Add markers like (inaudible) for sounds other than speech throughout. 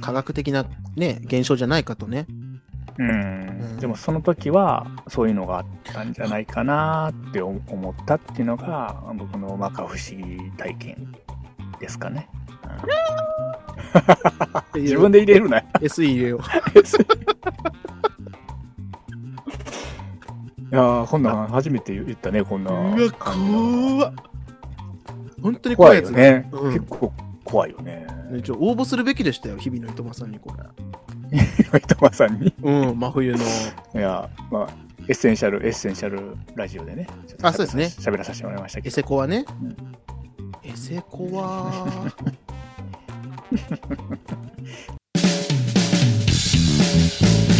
科学的なね、現象じゃないかとね。うんうんでもその時はそういうのがあったんじゃないかなって思ったっていうのが僕の摩訶不思議体験ですかね。うん自分で入れるなよ。SE 入れよう。(laughs) いやー、こんなん初めて言ったね、こんな。うわ、怖っ。本当に怖怖いいやつよね。うん結構怖いよね。ねちょ応募するべきでしたよ、日々の糸間さんにこれ。糸間さんに？うん、真冬の。いや、まあ、エッセンシャル、エッセンシャルラジオでね。あそうですね喋らさせてもらいましたけど。エセコはねうん。エセコは。(laughs)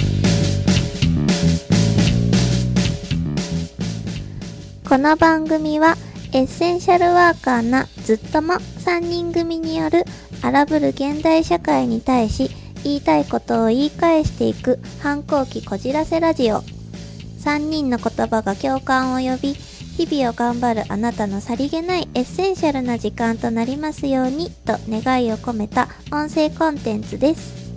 この番組はエッセンシャルワーカーなずっとも3人組による荒ぶる現代社会に対し言いたいことを言い返していく反抗期こじらせラジオ。3人の言葉が共感を呼び日々を頑張るあなたのさりげないエッセンシャルな時間となりますようにと願いを込めた音声コンテンツです。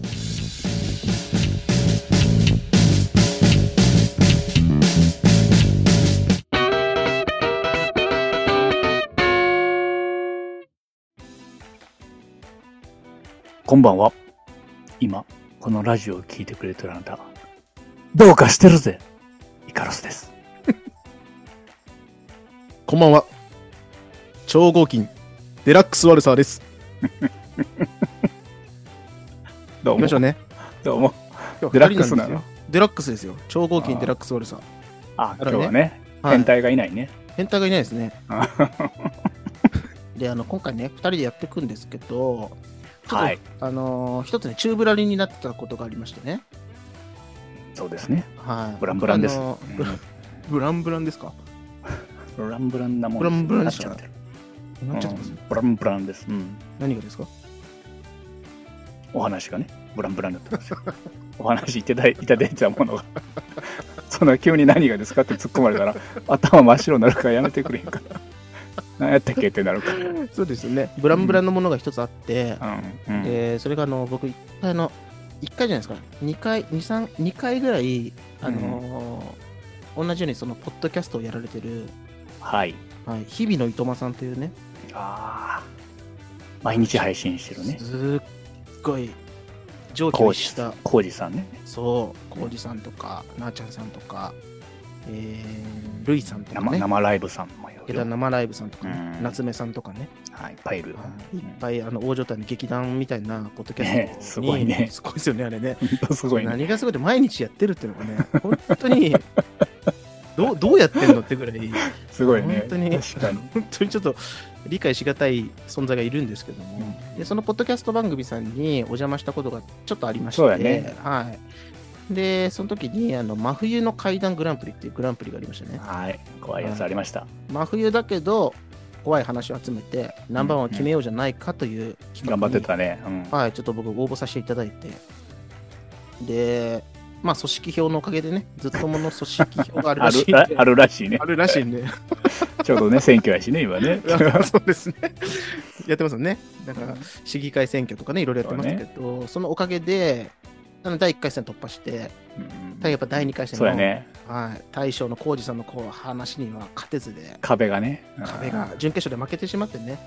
こんばんは。今、このラジオを聞いてくれてるあなた、どうかしてるぜ。イカロスです。(laughs) こんばんは。超合金、デラックスワルサーです。(laughs) どうも行きましょ。うね。どうも。デラックスなの？デラックスですよ。超合金デラックスワルサー。あ、今日はね、はい変態がいないね。変態がいないですね。あ (laughs) で、あの、今回ね、二人でやっていくんですけど、ちょっとはい。あのー一つね、宙ぶらりんになってたことがありましてね。そうですね。はい。ブランブランです。あのーブラブランブランですか？ブランブランなもんブランブランなっちゃってる。なっちゃってます、うんブランブランです。うん。何がですか？お話がね、ブランブランになってますよ。(laughs) お話いただいいただいたものが。(laughs) そんな急に何がですかって突っ込まれたら、頭真っ白になるからやめてくれへんから。何やったっけってなるから。(laughs) そうですよね。ブランブランのものが一つあって、うん。うん。で、それがあの、僕、一回あの、一回じゃないですか、二回、二三、二回ぐらい、あのー同じようにその、ポッドキャストをやられてる、はい。はい、日々のいとまさんというね、ああ。毎日配信してるね。すっごい、上気コウジをした、コウジさんね。そう、コウジさんとか、なあちゃんさんとか、えー、ルイさんとか生ね、生ライブさん生ライブさんとかね、うん夏目さんとかね、はい。いっぱいいる。はいいっぱいあの大所帯の劇団みたいなポッドキャねスすトに、ごいねすごいですよね、あれね。(laughs) すごいね。何がすごいって毎日やってるっていうのがね、本当にどうどうやってんのってぐらい、すごいね。本当に。本当にちょっと理解しがたい存在がいるんですけども、でそのポッドキャスト番組さんにお邪魔したことがちょっとありまして、そうやねはい、でその時にあの真冬の怪談グランプリっていうグランプリがありましたね。はい。怖いやつありました。真冬だけど、怖い話を集めて、ナンバーワンを決めようじゃないかという企画に頑張ってたね。うん。はい、ちょっと僕応募させていただいて、で、まあ組織票のおかげでね、ずっともの組織票があるあらしいんでるああるらしいねあ。るらしいんで、(laughs) ちょうどね、選挙やしね、今ね。(laughs) そうですね。やってますよね。だから、市議会選挙とかね、いろいろやってますけど、そ,、のおかげで、あの第1回戦突破して、うんやっぱ第2回戦の、そうやね。はい、大将の浩二さんのこう話には勝てずで、壁がね。壁が準決勝で負けてしまってね。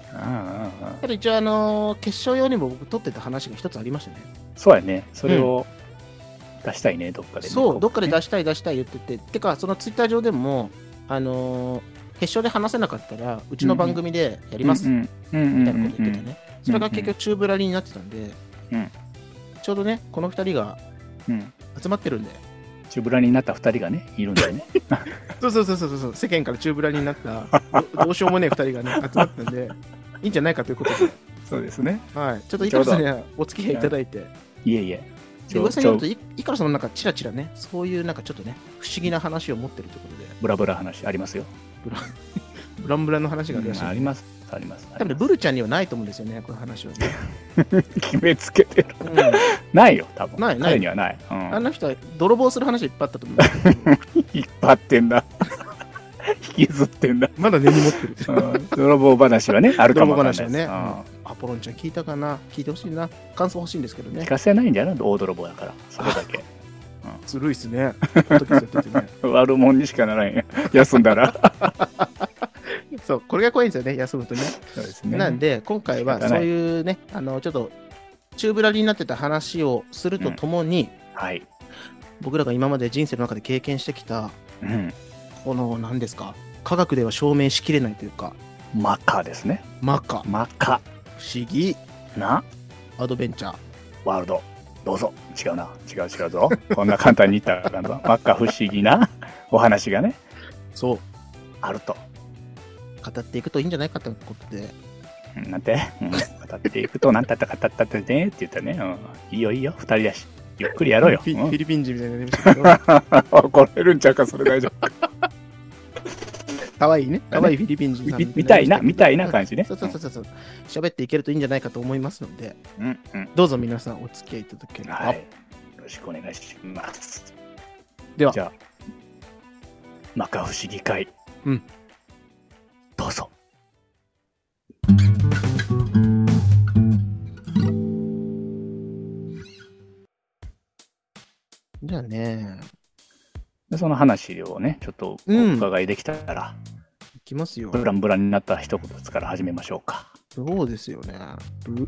ただ一応、あのー決勝用にも僕取ってた話が一つありましたね。そうやね。それを出したいね、どっかでね。そう、どっかで出ししたい出したい言ってて、てか、そのツイッター上でも、あのー決勝で話せなかったら、うちの番組でやります、みたいなこと言っててね。それが結局、宙ぶらりになってたんで、うんちょうどね、この二人がうん。集まってるんで、チュブラになった二人がね、いるんだよね。(laughs) そうそうそうそうそう、世間から宙ぶらりになった、どどうしようもねえ二人がね、集まったんで、いいんじゃないかということで、そうですね。はい、ちょっとイカロスにはお付き合いいただいて、いえいえ。で噂によると、イイカロスの中、チラチラね、そういうなんかちょっとね、不思議な話を持ってるということで、ブラブラ話ありますよ。ブラ (laughs) ンブランの話があるらしいんで、あります。あります。多分ねブルちゃんにはないと思うんですよね、この話はね。(laughs) 決めつけてる。うんないよ、多分。ないない彼にはない。うんあの人は泥棒する話いっぱいあったと思うんですけど (laughs) 引っ張ってんな。(laughs) 引きずってんだ。まだ根に持ってる。うん泥棒話はね、あるかもわかんない。泥棒話うんはねアポロンちゃん聞いたかな？聞いてほしいな。感想欲しいんですけどね聞。かせないんじゃない？大泥棒だから。それだけ。ずるいっすね。ててね悪者にしかならんや。休んだら。そう、これが怖いんですよね、休むとね。そうですね。なんで、今回はそういいうね、あの、ちょっと、チューブラリになってた話をするとともに、はい。僕らが今まで人生の中で経験してきた、うん。この、何ですか、科学では証明しきれないというか、マカですね。マカ、マカ不思議、な？アドベンチャー。ワールド。どうぞ。違うな。違う違うぞ。こんな簡単に言ったらあかんぞ。マカ不思議な？お話がね、そう、あると。語っていくといいんじゃないかということで、うんなんて、うん、語っていくと、なんたったかたったってねって言ったらね、うん、いいよいいよ、二人だし。ゆっくりやろうよ。フィうんフィリピン人みたいになりましたけど、怒られるんちゃうか、それ大丈夫。(laughs) かわいいね、かわいいフィリピン人さんみみたいな、みたいな感じね。そうそうそうそう。喋っていけるといいんじゃないかと思いますので、うん、うん。どうぞ皆さんお付き合いいただければ。はい。よろしくお願いします。ではじゃあ、摩訶不思議会。うん。どうぞ。じゃあね、でその話をね、ちょっとおうん伺いできたら、いきますよ。ブランブランになった一言から始めましょうか。そうですよね。ぶ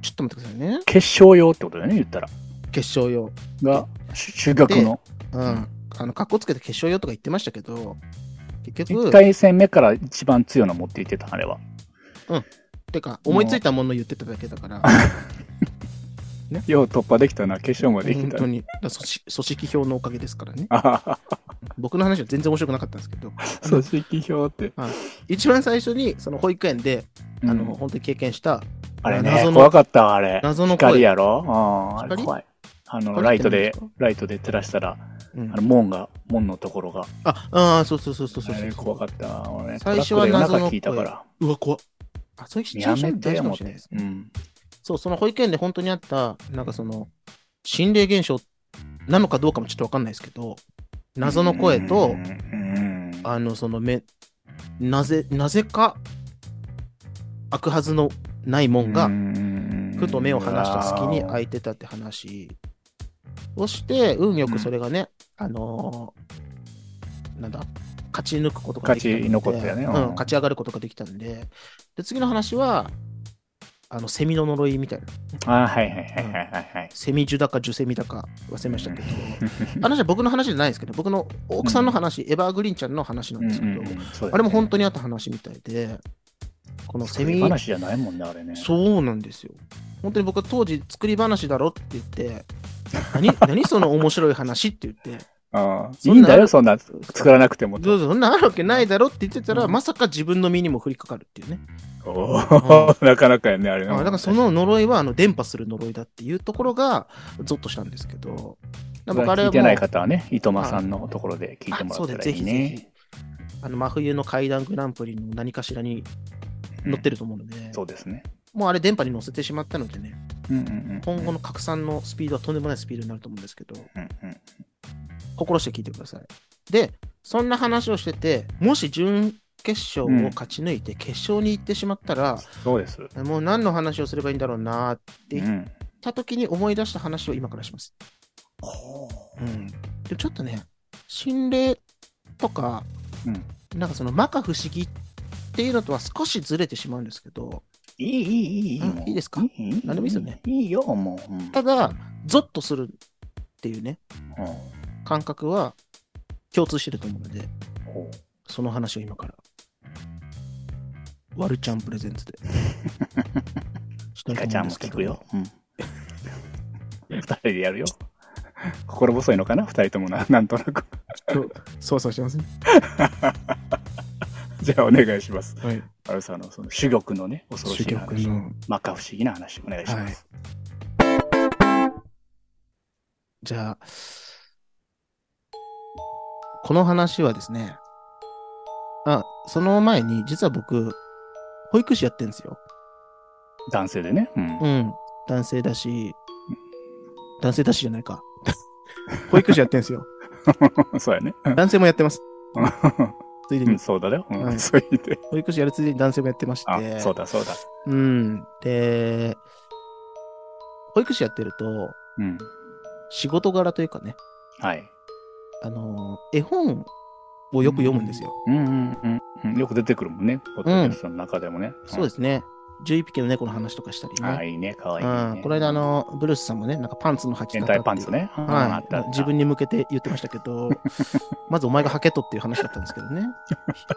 ちょっと待ってくださいね。結晶用ってことだよね、言ったら。決勝用。が、し修学の。うん。あの、格好つけて決勝用とか言ってましたけど、結局、一回戦目から一番強いの持っていってた、あれは。てか、思いついたもの言ってただけだから、(laughs) よう突破できたな、決勝までいけた本当。に、組織票のおかげですからね。僕の話は全然面白くなかったんですけど、組織票って。一番最初に、その保育園で、あの、うん本当に経験した、あれね謎、の怖かったわ、あれ。謎の声光やろ？うん、あれ光？怖い。あの、光ライトでライトで照らしたら、うんあの、門が、門のところが、あ、ああ、そうそうそうそうそうあれ怖かったわ。俺ね、最初は謎の声聞いたから。うわ、怖っ。あ、そういうシチュエやーシもしれないです。ね。うん。そう、その保育園で本当にあった、なんかその、心霊現象なのかどうかもちょっとわかんないですけど、謎の声とあの、その目、なぜ、なぜか、開くはずのない門が、ふと目を離した隙に開いてたって話をして、運よくそれがね、あのーなんだ、勝ち抜くことができたので勝ち残ったよね。うんうん、勝ち上がることができたんで、で、次の話は、あの、セミの呪いみたいな。あはいはいはいはいはいはい。セミジュだかジュセミだか忘れましたけど、話は僕の話じゃないですけど、僕の奥さんの話、エバーグリーンちゃんの話なんですけど、あれも本当にあった話みたいで、このセミセミ、話じゃないもんね、あれね。そうなんですよ。本当に僕は当時作り話だろって言って、何何その面白い話って言って、ああいいんだよ、そんな作らなくても。どうぞそんなあるわけないだろって言ってたら、うんまさか自分の身にも降りかかるっていうね。おーなかなかやね、あれね。あだからその呪いはあの伝播する呪いだっていうところがゾッとしたんですけど、僕あれ聞いうてない方はね、伊藤間さんのところで聞いてもらったらいいね。。あの真冬の怪談グランプリの何かしらに載ってると思うので、そうですね。もうあれ電波に載せてしまったのでね、うんうんうん。今後の拡散のスピードはとんでもないスピードになると思うんですけど、うんうん心して聞いてください。で、そんな話をしてて、もし準決勝を勝ち抜いて決勝に行ってしまったら、そうです。もう何の話をすればいいんだろうなって言っうんた時に思い出した話を今からします。うん、でちょっとね、心霊とか、うん。なんかその摩訶不思議っていうのとは少しずれてしまうんですけど、いい、いい、いい、いい。うんいいですかいい何でもいいですよね。いいよ、もう。うんただ、ゾッとするっていうね、うん感覚は共通してると思うので、その話を今から、ワルちゃんプレゼンツで、したいとちゃんも聞くよ。うん。二人でやるよ。心細いのかな二人ともな、なんとなく。そうそうしますね。じゃあお願いします。はい。アルさんのその珠玉のね、恐ろし主い話。曲の。摩訶不思議な話、お願いします。じゃあ、この話はですね、あ、その前に、実は僕、保育士やってるんですよ。男性でね。うん。うん。男性だし、男性だしじゃないか。(laughs) 保育士やってるんですよ。(laughs) そうやね。男性もやってます。(laughs) うん、ついでに、そうだよ。うん、はいそういで。保育士やるついでに男性もやってましあ、て、そうだ、そうだ。うん。で、保育士やってると、うん。仕事柄というかね、はい。あの、絵本をよく読むんですよ。うんうんうんうん。よく出てくるもんね。ポッドキャストの中でもね。そうですね。11匹の猫の話とかしたりうん。ああ、ね。いいね。かわいいね。うん、この間、あの、ブルースさんもね、なんかパンツの履き方変っていう態パンツね。はい。自分に向けて言ってましたけど、(laughs) まずお前が履けとっていう話だったんですけどね。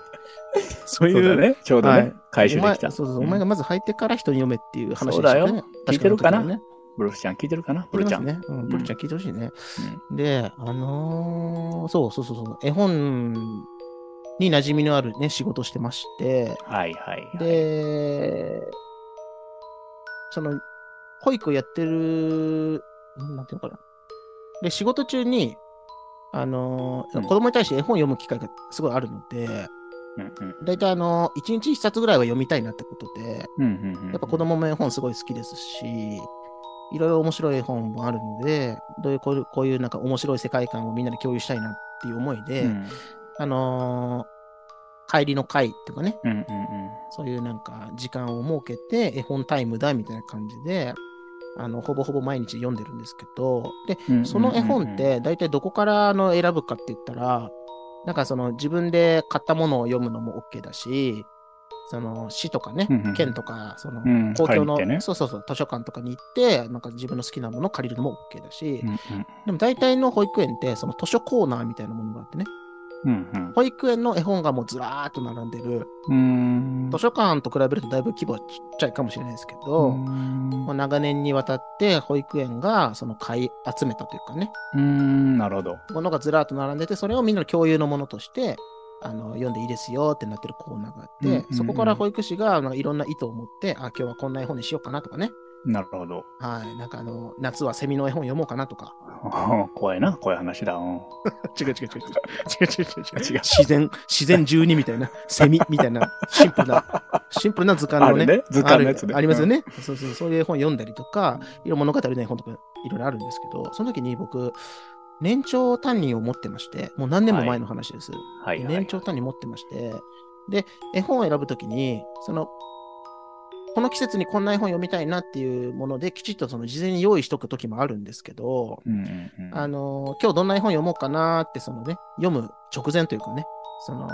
(laughs) そういう。ね。ちょうどはいね、回収できた。そうそう、んお前がまず履いてから人に読めっていう話そうだよね。聞いてるかな？ね。ブルースちゃん聞いてるかな？ブルーちゃん。ね。うん、ブルちゃん聞いてほしいね。で、あのーそうそうそうそう、絵本に馴染みのあるね、仕事をしてまして、はいはいはい。で、その、保育をやってる、んなんていうのかな。で、仕事中に、あのーうん子供に対して絵本を読む機会がすごいあるので、うんうんだいたいあのー、1日1冊ぐらいは読みたいなってことで、うんうんうん。やっぱ子供も絵本すごい好きですし、いろいろ面白い絵本もあるので、どういうこういう、こういうなんか面白い世界観をみんなで共有したいなっていう思いで、うんあのー帰りの会っていうかね、うんうんうん。そういうなんか時間を設けて絵本タイムだみたいな感じで、あの、ほぼほぼ毎日読んでるんですけど、で、うんうんうんうん。その絵本っ、て大体どこからあの選ぶかって言ったら、なんかその自分で買ったものを読むのも OK だし、その市とかねうんうん、県とか、そのうん公共の、借りに行ってね。そうそうそう、図書館とかに行って、なんか自分の好きなものを借りるのも OK だし、うん。でも大体の保育園ってその図書コーナーみたいなものがあってね、うんうん。保育園の絵本がもうずらーっと並んでる、うん。図書館と比べるとだいぶ規模はちっちゃいかもしれないですけど、うん。まあ、長年にわたって保育園がその買い集めたというかね、うん、なるほど。ものがずらっと並んでて、それをみんなの共有のものとして、あの読んでいいですよってなってるコーナーがあって、うんうんうん。そこから保育士がなんかいろんな意図を持って、あ、今日はこんな絵本にしようかなとかね、なるほど。はい、なんかあの、夏はセミの絵本読もうかなとか、(laughs) 怖いな、怖い話だ。うん。(laughs) 違う違う違う違う、違う違う。違う違う自然、自然12みたいな、セミみたいな、(laughs) シンプルな、シンプルな図鑑のね、ね。図鑑のやつね。ありますよね、そうそう、そう。いう絵本読んだりとか、いろいろ物語の絵本とかいろいろあるんですけど、その時に僕、年長担任を持ってまして、もう何年も前の話です。はい。はい。年長担任持ってまして、で、絵本を選ぶときに、その、この季節にこんな絵本読みたいなっていうもので、きちっとその事前に用意しとくときもあるんですけど、うんうんうん。あの、今日どんな絵本読もうかなって、そのね、読む直前というかね、その、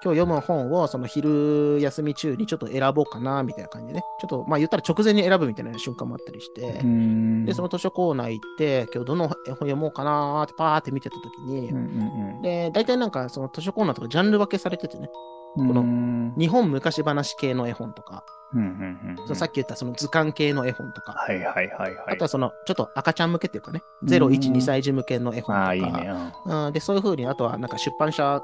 今日読む本をその昼休み中にちょっと選ぼうかなみたいな感じでね、ちょっとまあ言ったら直前に選ぶみたいな瞬間もあったりして、うんで、その図書コーナー行って、今日どの絵本読もうかなってパーって見てたときに、うんうんで、大体なんかその図書コーナーとかジャンル分けされててね、うん。このうん。日本昔話系の絵本とか、うんうんうんさっき言ったその図鑑系の絵本とか、はいはいはいはい。あとはそのちょっと赤ちゃん向けっていうかね、0、1、2歳児向けの絵本とか、ああ、いいね。うん。うん、で、そういう風に、あとはなんか出版社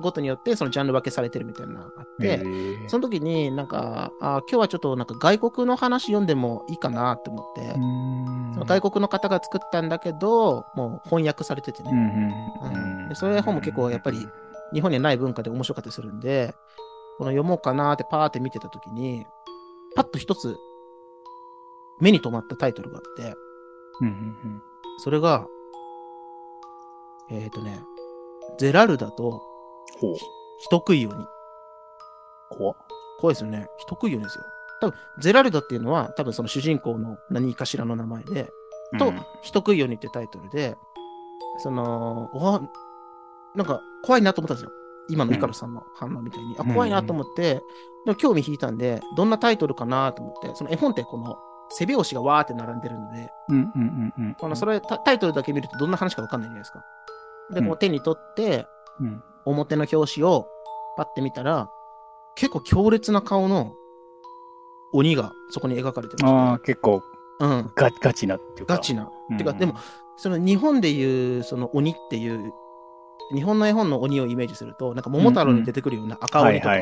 ごとによってそのジャンル分けされてるみたいなのがあって、その時になんか、あ今日はちょっとなんか外国の話読んでもいいかなって思って、うん。その外国の方が作ったんだけど、もう翻訳されててね、うんうんうんでそういう本も結構やっぱり日本にはない文化で面白かったりするんで、この読もうかなってパーって見てた時に、パッと一つ目に留まったタイトルがあって、うんうんそれが、えっ、とね、ゼラルダとほう。人食い鬼。怖っ怖いですよね。人食い鬼ですよ。多分、ゼラルダっていうのは、多分その主人公の何かしらの名前で、と、うん人食い鬼ってタイトルで、その、うわ、なんか怖いなと思ったんですよ。今のイカロさんの反応みたいに。あ、怖いなと思って、でも興味引いたんで、どんなタイトルかなと思って、その絵本ってこの背拍子がわーって並んでるので、うんうんうんうん。このそれタタイトルだけ見るとどんな話かわかんないじゃないですか。で、こううん手に取って、うん表の表紙をパッて見たら、結構強烈な顔の鬼がそこに描かれてあまあ、結構した。うん。ガガチなっていうか。ガチな。うん。てか、でも、その日本でいう、その鬼っていう、日本の絵本の鬼をイメージすると、なんか桃太郎に出てくるような赤鬼とか。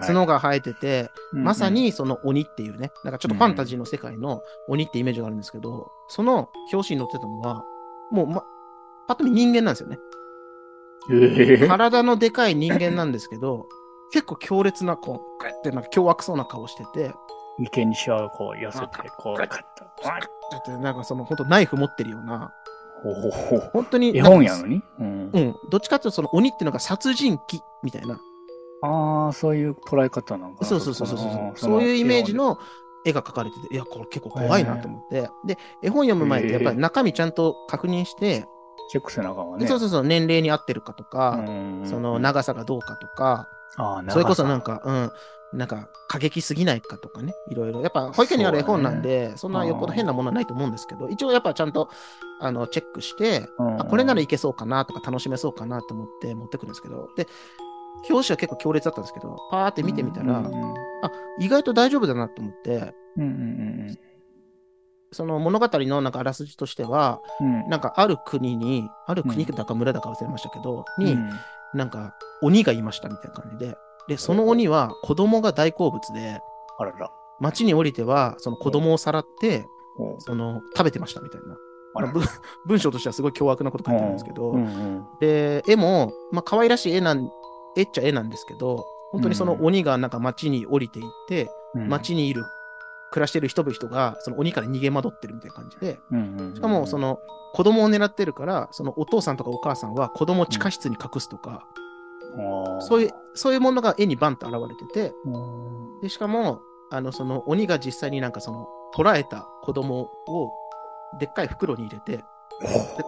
角が生えてて、うんまさ、にその鬼っていうね、なんかちょっとファンタジーの世界の鬼ってイメージがあるんですけど、その表紙に載ってたのは、もう、ま、パッと見人間なんですよね。ええ体のでかい人間なんですけど、結構強烈な、こう、グッてなんか凶悪そうな顔してて、眉間にしわをこう寄せて、こう、カッと。だってなんかその本当ナイフ持ってるような本当に絵本やのに、うん。うん。どっちかっていうと、その鬼っていうのが殺人鬼みたいな。ああ、そういう捉え方なんかな。そうそうそうそうそう。そういうイメージのの絵が描かれてて、いや、これ結構怖いなと思って。で、絵本読む前ってやっぱり中身ちゃんと確認して、チェックせなあかんわね。そうそうそう、年齢に合ってるかとか、うん。その長さがどうかとか、あーそれこそなんか、か、うん、なんか過激すぎないかとかね、いろいろ。やっぱ保育園にある絵本なんで、そ,、んなよっぽど変なものはないと思うんですけど、一応やっぱちゃんとあのチェックして、うん。あこれならいけそうかなとか楽しめそうかなと思って持ってくるんですけど、で、表紙は結構強烈だったんですけど、パーって見てみたら、うんうんあ、意外と大丈夫だなと思って、うんうんその物語のなんかあらすじとしては、うん。うんなんかある国に、ある国だか村だか忘れましたけど、に、うん。なんか鬼がいましたみたいな感じで、で、その鬼は子供が大好物で、あらら。町に降りては、その子供をさらって、おその、食べてましたみたいな。文 (laughs) 文章としてはすごい凶悪なこと書いてあるんですけど、うんうん。で、絵も、まあ、可愛らしい絵なん、絵っちゃ絵なんですけど、本当にその鬼がなんか町に降りていって、うん。町にいる、暮らしてる人々が、その鬼から逃げ惑ってるみたいな感じで、うんうんしかも、その、子供を狙ってるから、そのお父さんとかお母さんは子供を地下室に隠すとか、そういう、そういうものが絵にバンと現れてて、うんで、しかも、あの、その鬼が実際になんかその、捕らえた子供を、でっかい袋に入れて、で、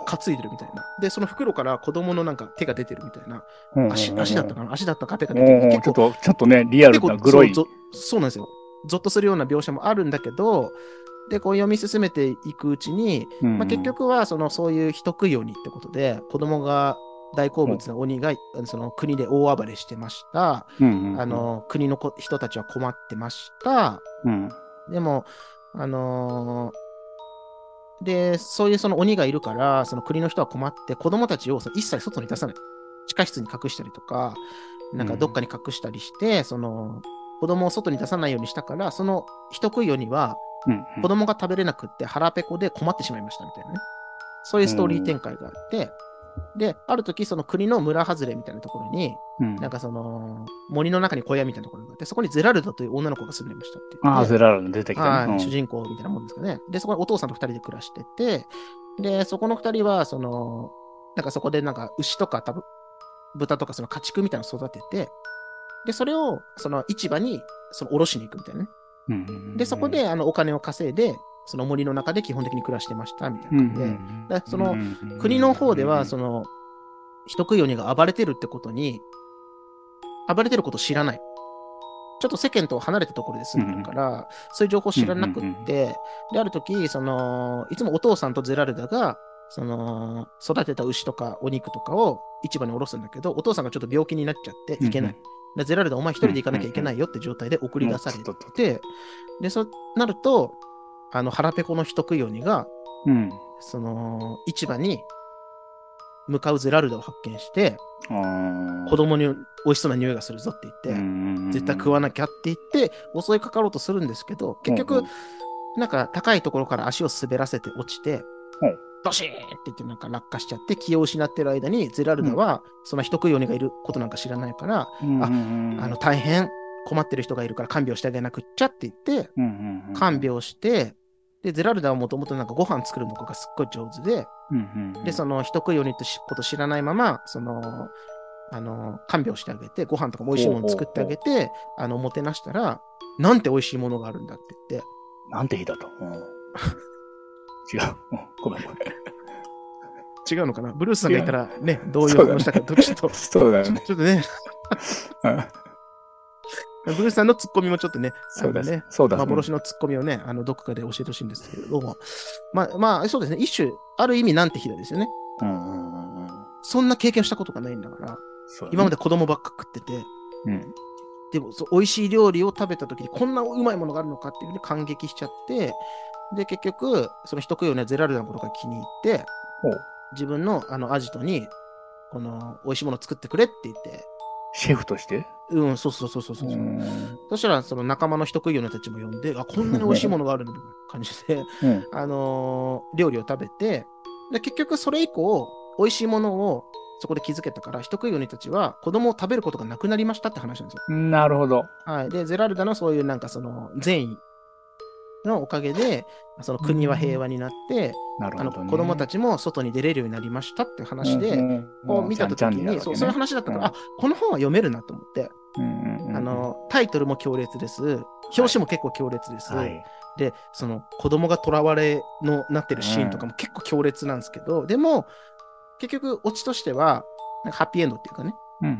担いでるみたいな。で、その袋から子供のなんか手が出てるみたいな。うん足、足だったかな？足だったか手がう出てる。んうんちょっと、ちょっとね、リアル結構なグロい。そうなんですよ。ゾッとするような描写もあるんだけど、で、こう読み進めていくうちに、うんまあ、結、局はそのそういう人食い鬼ってことで、子供が大好物な鬼が、その国で大暴れしてました。うんうんあ、の、国の子人たちは困ってました。うんでも、あのーで、そういうその鬼がいるから、その国の人は困って、子供たちをその一切外に出さない。地下室に隠したりとか、なんかどっかに隠したりして、その、子供を外に出さないようにしたから、その人食い鬼はうん子供が食べれなくって腹ペコで困ってしまいましたみたいなね。そういうストーリー展開があって、で、ある時その国の村外れみたいなところに、うんなんかその森の中に小屋みたいなところがあって、そこにゼラルダという女の子が住んでましたって。ああ、ゼラルダ出てきたはい、ね。主人公みたいなもんですかね。で、そこにお父さんと二人で暮らしてて、で、そこの二人は、その、なんかそこでなんか牛とか多分、豚とかその家畜みたいなのを育てて、で、それをその市場にその卸しに行くみたいなね。うんうんうんで、そこ、であのお金を稼いで、その森の中で基本的に暮らしてましたみたいなうん感じで、うん。そのうん国の方では、その、人食い鬼が暴れてるってことに、暴れてることを知らない。ちょっと世間と離れたところで住んでるから、そういう情報を知らなくって、で、ある時、その、いつもお父さんとゼラルダが、その、育てた牛とかお肉とかを市場に卸すんだけど、お父さんがちょっと病気になっちゃって行けない。でゼラルダ、お前一人で行かなきゃいけないよって状態で送り出されて、で、そうなると、あの、腹ペコの人食い鬼が、うん。その、市場に向かうゼラルダを発見して、子供に美味しそうな匂いがするぞって言って、うん絶対食わなきゃって言って、襲いかかろうとするんですけど、結局、うんなんか高いところから足を滑らせて落ちてう。ん、ドシーンって言ってなんか落下しちゃって気を失ってる間に、ゼラルダは、その人食い鬼がいることなんか知らないから、うんあうんあの、大変困ってる人がいるから看病してあげなくっちゃって言って、看病して、で、ゼラルダはもともとなんかご飯作るのがすっごい上手で、で、その人食い鬼ってこと知らないまま、その、あの、看病してあげて、ご飯とかも美味しいもの作ってあげて、あの、もてなしたら、なんて美味しいものがあるんだって言って、なんて日だと。うん違う。うんごめんごめん。違うのかな？ブルースさんがいたらね、どういう反応したか、ちょっと、そうだよね。ちょっとね、うんブルースさんのツッコミもちょっとね、そうだねね。、そうだ。幻のツッコミをね、あの、どこかで教えてほしいんですけれども、まあ、まあ、そうですね、一種、ある意味なんて日だですよね。うんうんうんうん。そんな経験したことがないんだから、今まで子供ばっか食ってて、うん。でも、そう美味しい料理を食べた時にこんなうまいものがあるのかっていうふうに感激しちゃって、で、結局、その人食いようなゼラルダのことが気に入って自分のあのアジトに、この美味しいものを作ってくれって言って、シェフとして？うん、そうそうそうそうそう。うんそしたら、その仲間の人食いよたちも呼んで、あ、こんなに美味しいものがあるんだみたいな感じで、うん。(laughs) あのー料理を食べて、で、結局それ以降、美味しいものをそこで気づけたから、人食いようにたちは子供を食べることがなくなりましたって話なんですよ。なるほど。はい。で、ゼラルダのそういうなんかその善意のおかげで、その国は平和になって、あのなるほど、ね。子供たちも外に出れるようになりましたっていう話で、うんうんこう見たときに、そうそういう話だったから、あこの本は読めるなと思って、あのタイトルも強烈です、表紙も結構強烈です。はい。で、その子供が囚われのなってるシーンとかも結構強烈なんですけど、でも、結局、オチとしては、なんかハッピーエンドっていうかね、うんうん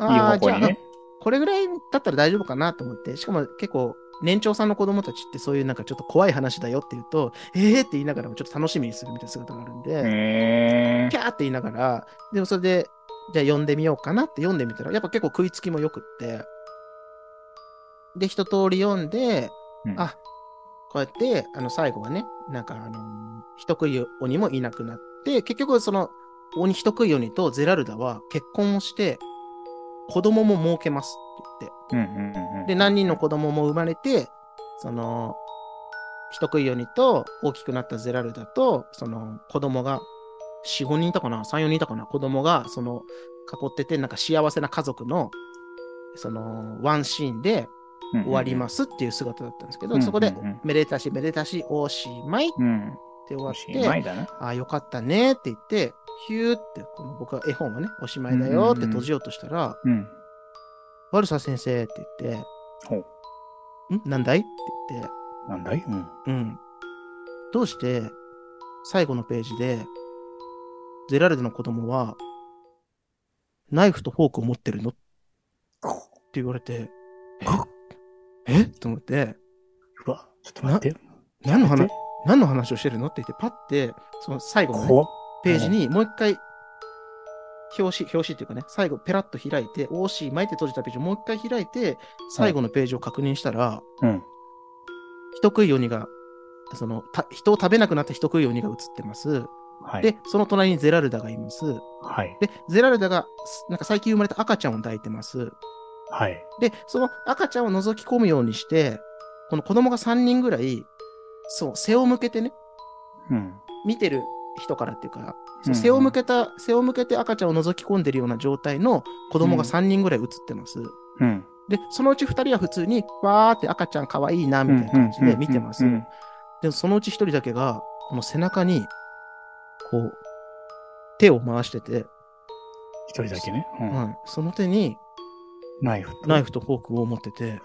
うん。あーいい方向にね。これぐらいだったら大丈夫かなと思って、しかも結構、年長さんの子供たちってそういうなんかちょっと怖い話だよって言うと、えーって言いながらもちょっと楽しみにするみたいな姿があるんで、へキャーって言いながら、でもそれで、じゃあ読んでみようかなって読んでみたら、やっぱ結構食いつきも良くって、で、一通り読んで、うん。あ、こうやって、あの、最後はね、なんかあのー人食い鬼もいなくなって、結局その、鬼人食い鬼とゼラルダは結婚をして、子供も設けますって言って、うんうんうんうん。で、何人の子供も生まれて、その、人食い鬼と大きくなったゼラルダと、その子供が、4、5人いたかな ?3、4人いたかな？子供が、その、囲ってて、なんか幸せな家族の、その、ワンシーンで終わりますっていう姿だったんですけど、うんうんうんそこで、めでたしめでたし、おしまいっうん。うん。て終わって。ああ、よかったねって言って、ヒューって、この僕は絵本はね、おしまいだよって閉じようとしたら、うん。悪さ先生って言って、ほう。ん？なんだい？って言って、なんだい？うん。うん。どうして、最後のページで、ゼラルドの子供は、ナイフとフォークを持ってるの？って言われて、え？え？と思って、うわ、ちょっと待って。何の話？何の話をしてるの？って言って、パッて、その最後のね、怖っ。ページにもう一回、表紙、表紙っていうかね、最後ペラッと開いて、おしまいって閉じたページをもう一回開いて、最後のページを確認したら、うん。人食い鬼が、その、た人を食べなくなった人食い鬼が映ってます。はい。で、その隣にゼラルダがいます。はい。で、ゼラルダが、すなんか最近生まれた赤ちゃんを抱いてます。はい。で、その赤ちゃんを覗き込むようにして、この子供が3人ぐらい、そう、背を向けてね、うん。見てる人からっていうか、うん背を向けた、背を向けて赤ちゃんを覗き込んでるような状態の子供が3人ぐらい映ってます。うん。で、そのうち2人は普通に、わーって赤ちゃん可愛いな、みたいな感じで見てますう。んで、そのうち1人だけが、この背中に、こう、手を回してて、一人だけね。うんはい、その手にナイフと。ナイフとフォークを持ってて、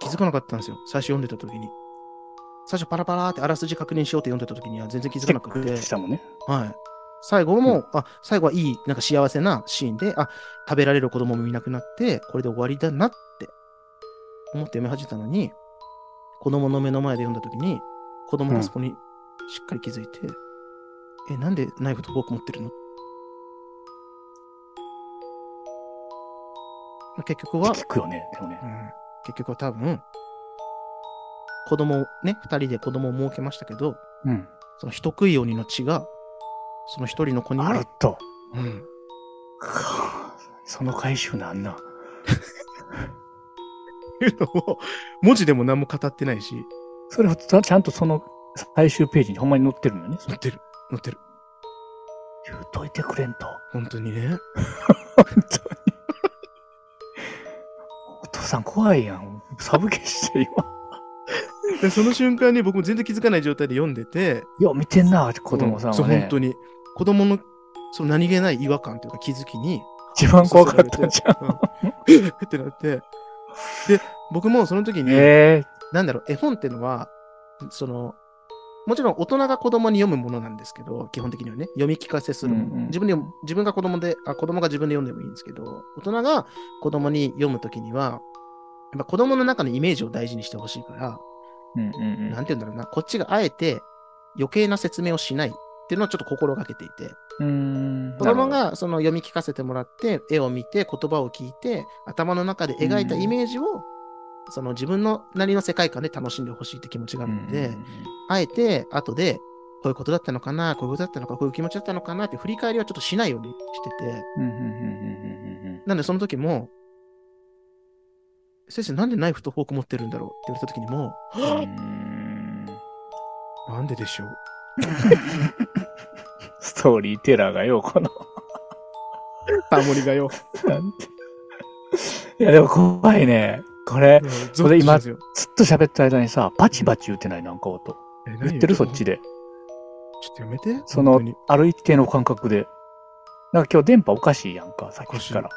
気づかなかったんですよ。最初読んでた時に。最初パラパラってあらすじ確認しようって読んでた時には全然気づかなくて、したもんね。はい。最後も、あ、最後はいい、なんか幸せなシーンで、あ、食べられる子供もいなくなって、これで終わりだなって思って読み始めたのに、子供の目の前で読んだ時に、子供がそこにしっかり気づいて、え、なんでナイフとフォーク持ってるの？まあ結局は、聞くよね。でもねう。ん、結局は多分、子供をね、二人で子供を設けましたけど、うん。その人食い鬼の血が、その一人の子にはある、と。うん、かその回収なんなんいうのを、文字でも何も語ってないし、それをちゃんとその最終ページにほんまに載ってるのよね。載ってる、載ってる。言うといてくれんと。本当にね。お父さん怖いやん。サブ消して今。(laughs) でその瞬間に僕も全然気づかない状態で読んでて、よう見てんな、子供さんそう、はね。本当に。子供の、その何気ない違和感というか気づきに、一番怖かったじゃん。うん (laughs) ってなって、で、僕もその時に、ええなんだろう、絵本っていうのは、その、もちろん大人が子供に読むものなんですけど、基本的にはね、読み聞かせするもの。うんうん自分で自分が子供で、あ、子供が自分で読んでもいいんですけど、大人が子供に読むときには、やっぱ子供の中のイメージを大事にしてほしいから、うんうんうん。なんて言うんだろうな、こっちがあえて余計な説明をしないっていうのをちょっと心がけていて、う子供がその読み聞かせてもらって、絵を見て、言葉を聞いて、頭の中で描いたイメージを、その自分のなりの世界観で楽しんでほしいって気持ちがあるんで、あえて後で、こういうことだったのかな、こういうことだったのか、こういう気持ちだったのかなって振り返りはちょっとしないようにしてて、なんでその時も、先生なんでナイフとフォーク持ってるんだろう？って言われた時にも、なんででしょう？(laughs) ストーリーテラーがよ、この。タモリがよ。なんていや、でも怖いね。これ、ゾこれ今ずっと喋ってる間にさ、パチパチ言ってないなんか音。言ってる？そっちで。ちょっとやめて。そのある一定の感覚で。なんか今日電波おかしいやんか、さっきから。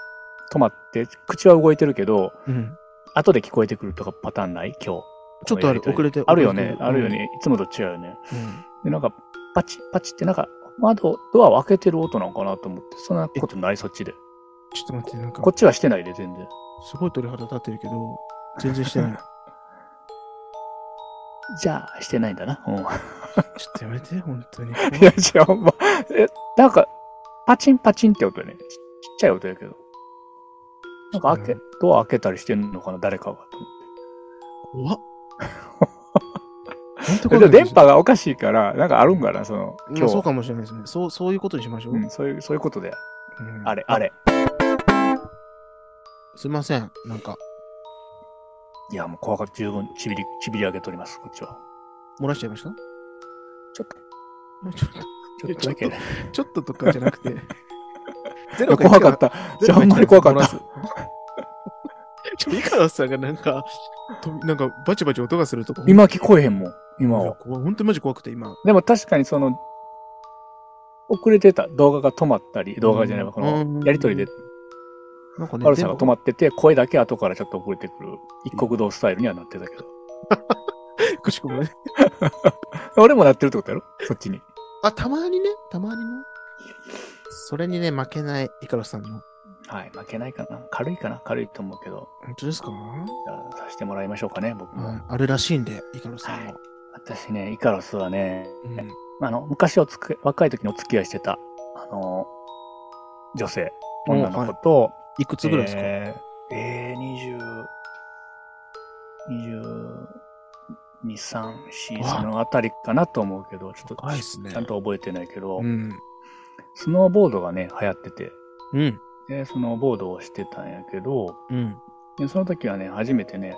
止まって、口は動いてるけど、うん。後で聞こえてくるとかパターンない？今日。ちょっとある、遅れて。あるよね、あるよ。ね。いつもと違うよね。うん。で、なんか、パチパチってなんか、窓、ドアを開けてる音なのかなと思って、そんなことない、そっちで。ちょっと待って、なんかこっ、ちはしてないで、全然。すごい鳥肌立ってるけど、全然してない。(laughs) じゃあ、してないんだな。うん。ちょっとやめて、本当に。(laughs) いや、違う、ほんま。え、なんか、パチンパチンって音ね。ちちっちゃい音やけど。なんか開け、ドア開けたりしてんのかな、誰かが。怖っ。(laughs) 本当でも電波がおかしいから、なんかあるんかな、その、今日。今そうかもしれないですね。そう、そういうことにしましょう。うん、そういう、そういうことで。うんあれ、あ。れ。すいません。なんか、いや、もう怖かった。十分、ちびり、ちびり上げております、こっちは。漏らしちゃいました？ちょっと、(laughs) ちょっちょっとだけ (laughs) ちょっととかじゃなくて。ゼいや怖かった。じゃあ、あんまり怖かった。た。ちょ、イカロスさんがなんか、となんかバチバチ音がするとか。今聞こえへんもん、今は。本当にマジ怖くて、今。でも確かにその、遅れてた動画が止まったり、動画じゃないわ、こうんの、やりとりで、なんかね、パルさんが止まっってて、声だけ後からちょっと遅れてくる、一国道スタイルにはなってたけど。て、くしくもね。(laughs) 俺もなってるってことやろ？そっちに。あ、たまにね、たまにね。それにね、負けないイカロスさんの。はい、負けないかな。軽いかな軽いと思うけど。本当ですか、じゃあ、させてもらいましょうかね、僕も。はい、あるらしいんで、イカロスさんも。私ね、イカロスはね、うんあの、昔おつく、若い時にお付き合いしてた、あの、女性、女の子と、いくつぐらいですか、えー、えー、20、22、3、4、わあそのあたりかなと思うけど、ちょっとねちゃんと覚えてないけど、うん。スノーボードがね、流行ってて、うん。で、スノーボードをしてたんやけど、うん。でその時はね、初めてね、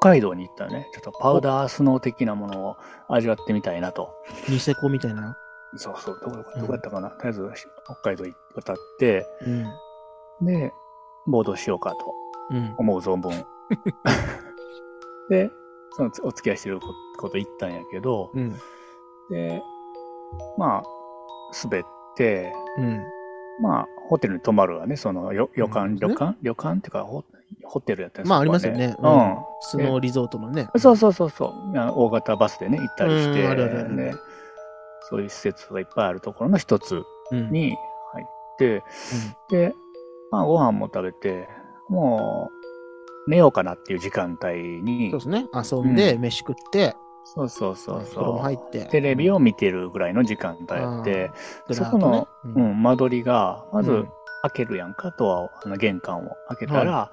北海道に行ったね、ちょっとパウダースノー的なものを味わってみたいなと。ニセコみたいな？そうそう、どこどこやったかな、とりあえず北海道渡って、うん。で、ボードしようかとうん。思う存分。(laughs) で、そのお付き合いしてること言ったんやけど、うん。で、まあ、滑って、うん。まあ、ホテルに泊まるわね、そのよ旅館、うん旅館？旅館っていうかホ、ホテルやったりまあ、ありますよね。うスノーリゾートのね。ん。そうそうそうそう。大型バスでね、行ったりして、うんあるあるあるねそういう施設がいっぱいあるところの一つうん。に入って、で、まあ、ご飯も食べて、もう、寝ようかなっていう時間帯にそうで、すね。遊んで、飯食って、そうそうそうそう。入って。テレビを見てるぐらいの時間帯やって、でそこの、うねん、間取りが、まずうん開けるやんか、ドアを、あの玄関を開けたら、は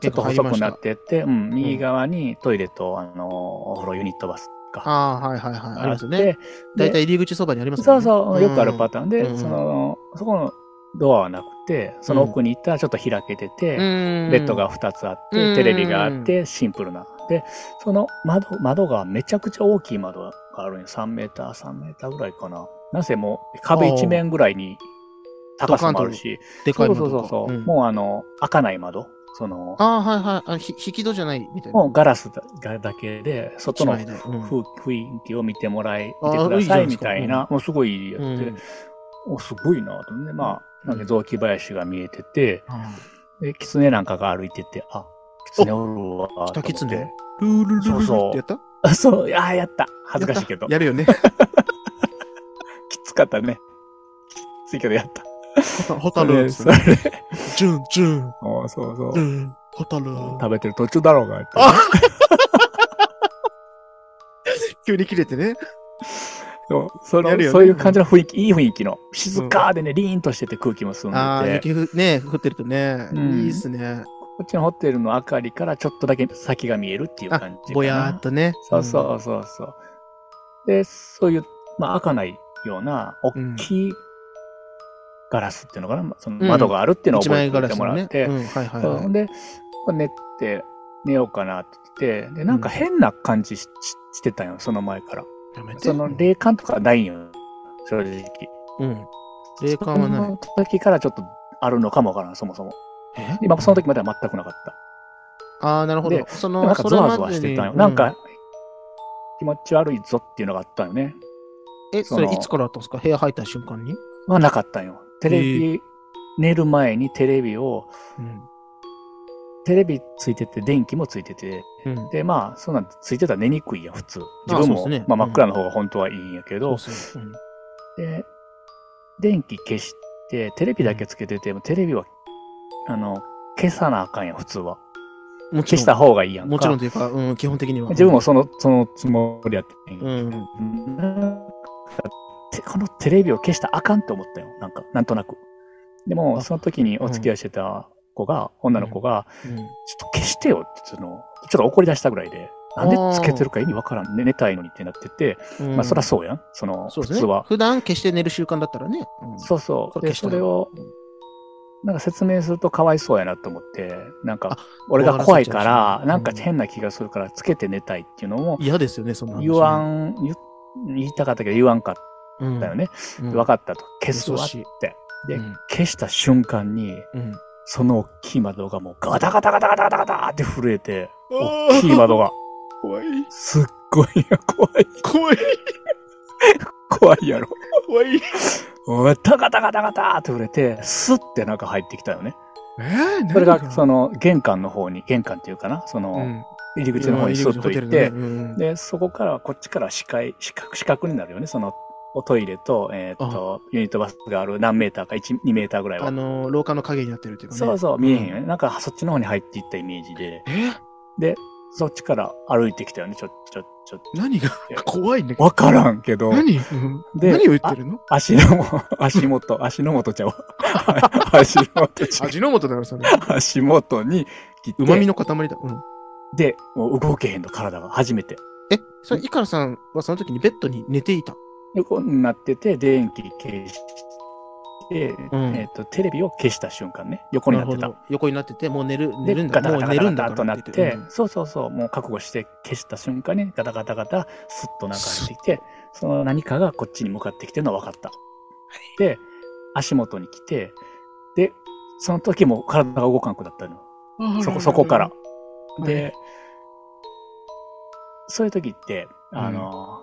ちょっと細くなってって、うん、ん右側にトイレと、あの、お風呂ユニットバスがああ、はいはいはい。ありますよね。でだいたい入り口そばにありますそう。そう、よくあるパタターンで、うんその、そこのドアはなくて、その奥に行ったらちょっと開けてて、ーンベッドが2つあって、うんテレビがあって、シンプルな。で、その窓、窓がめちゃくちゃ大きい窓があるんよ。3メーター、3メーターぐらいかな。なぜもう壁一面ぐらいに高さもあるし、でかいそうそうそうそう、ん。もうあの、開かない窓。その、ああ、はいはい。あ。ひ引き戸じゃないみたいな。もうガラスだだけで、外の雰囲気を見てもらい、見てくだいいじゃないですか。さいみたいな、もうすごいやって、うん。おすごいなとね。まあ、なんか雑木林が見えてて、あで、狐なんかが歩いてて、あ、狐おるわ。ー北キツネルールルルルルってやった？てあ、そう、ああ、やった。恥ずかしいけど。やるよね。(laughs) きつかったね。きついけどやった。ホタルそれ、ジュン、ジュン、おそうそうジ。ュン、ホタル。食べてる途中だろうが。(laughs) 急に切れてね。そうねそういう感じの雰囲気、いい雰囲気の。静かでね、リーンとしてて空気も澄んああ、でて。雪ふね、降ってるとね。うんいいっすね。こっちのホテルの明かりからちょっとだけ先が見えるっていうあ感じ。ぼやーっとね。そうそうそうそう。で、そういう、まあ開かないような、大きいガラスっていうのかな、その窓があるっていうのを一覚えてもらって、うん、はいはいはい。そうで、寝て、寝ようかなって言って、で、なんか変な感じし,し、してたよ、その前から。やめて。その霊感とかないんよ、正直。うん。霊感はない。その時からちょっとあるのかもわからん、そもそも。え？今、その時までは全くなかった。ああ、なるほどで。その、なんかゾワゾワしてたんよ。なん、か、気持ち悪いぞっていうのがあったよね。うんえ、それいつからだったんですか？部屋入った瞬間に？はなかったんよ。テレビ、寝る前にテレビを、うん。テレビついてて、電気もついてて、うん。で、まあ、そんなんついてたら寝にくいやん、普通。自あ分も、そうですねまあ、真っ暗の方が本当はいいんやけど。うんで、電気消して、テレビだけつけてても、テレビは、あの、消さなあかんやん、普通は。も消した方がいいやんか。もちろんというか、うん、基本的には。自分もその、そのつもりやってんうよん。なんこのテレビを消したらあかんって思ったよ。なんか、なんとなく。でも、あその時にお付き合いしてた子が、女の子が、うんちょっと消してよっての、ちょっと怒り出したぐらいで、なんでつけてるか意味わからん。ね、寝たいのにってなってて、うんまあそりゃそうやん。その、そね。普通は。普段消して寝る習慣だったらね。うんそうそう。で、それを、なんか説明するとかわいそうやなと思って、なんかあ、俺が怖いからなんか変な気がするから、つけて寝たいっていうのも、嫌ですよね、そんな言わん、言言いたかったけど言わんかっうんたよね。うん分かったと。消すわっ。てでうん、消した瞬間に、うん。その大きい窓がもうガタガタガタガタガタガタって震えて、大きい窓が。怖い。すっごい怖い。怖い。怖いやろ。怖い。おいタガタガタガタって震えて、スッて中入ってきたよね。えー、それが、その、玄関の方に、玄関っていうかな、その、うん、入り口の方にスッと行って、うんで、そこから、こっちから視界、視覚、視覚になるよね。その、おトイレと、えーっと、ユニットバスがある何メーターか、1、2メーターぐらいは。あのー、廊下の影になってるっていうかね。そうそう、見えへんよね。なんか、そっちの方に入っていったイメージで、え？で、そっちから歩いてきたよね、ちょ、ちょ、ちょ、何が？(laughs) 怖いね。わからんけど、何、う (laughs) んで何を言ってるの？足のも、足元、足の元ちゃうわ。(laughs) 足元ちゃう。味の素だから、それ。足元に来て、旨味の塊だ。うん。で、もう動けへんの、体が、初めて。え、それ、イカラさんはその時にベッドに寝ていた？横になってて、電気消して、んえっ、と、テレビを消した瞬間ね、横になってた。横になってて、もう寝る、寝で、るんだ。もう寝るんだとなって、言うんそうそうそう、もう覚悟して消した瞬間にガタガタガタ、スッと中入ってきて、その何かがこっちに向かってきてるのは分かった。で、足元に来て、で、その時も体が動かなくなったの。そこ、そこから。いで、そういう時って、あの、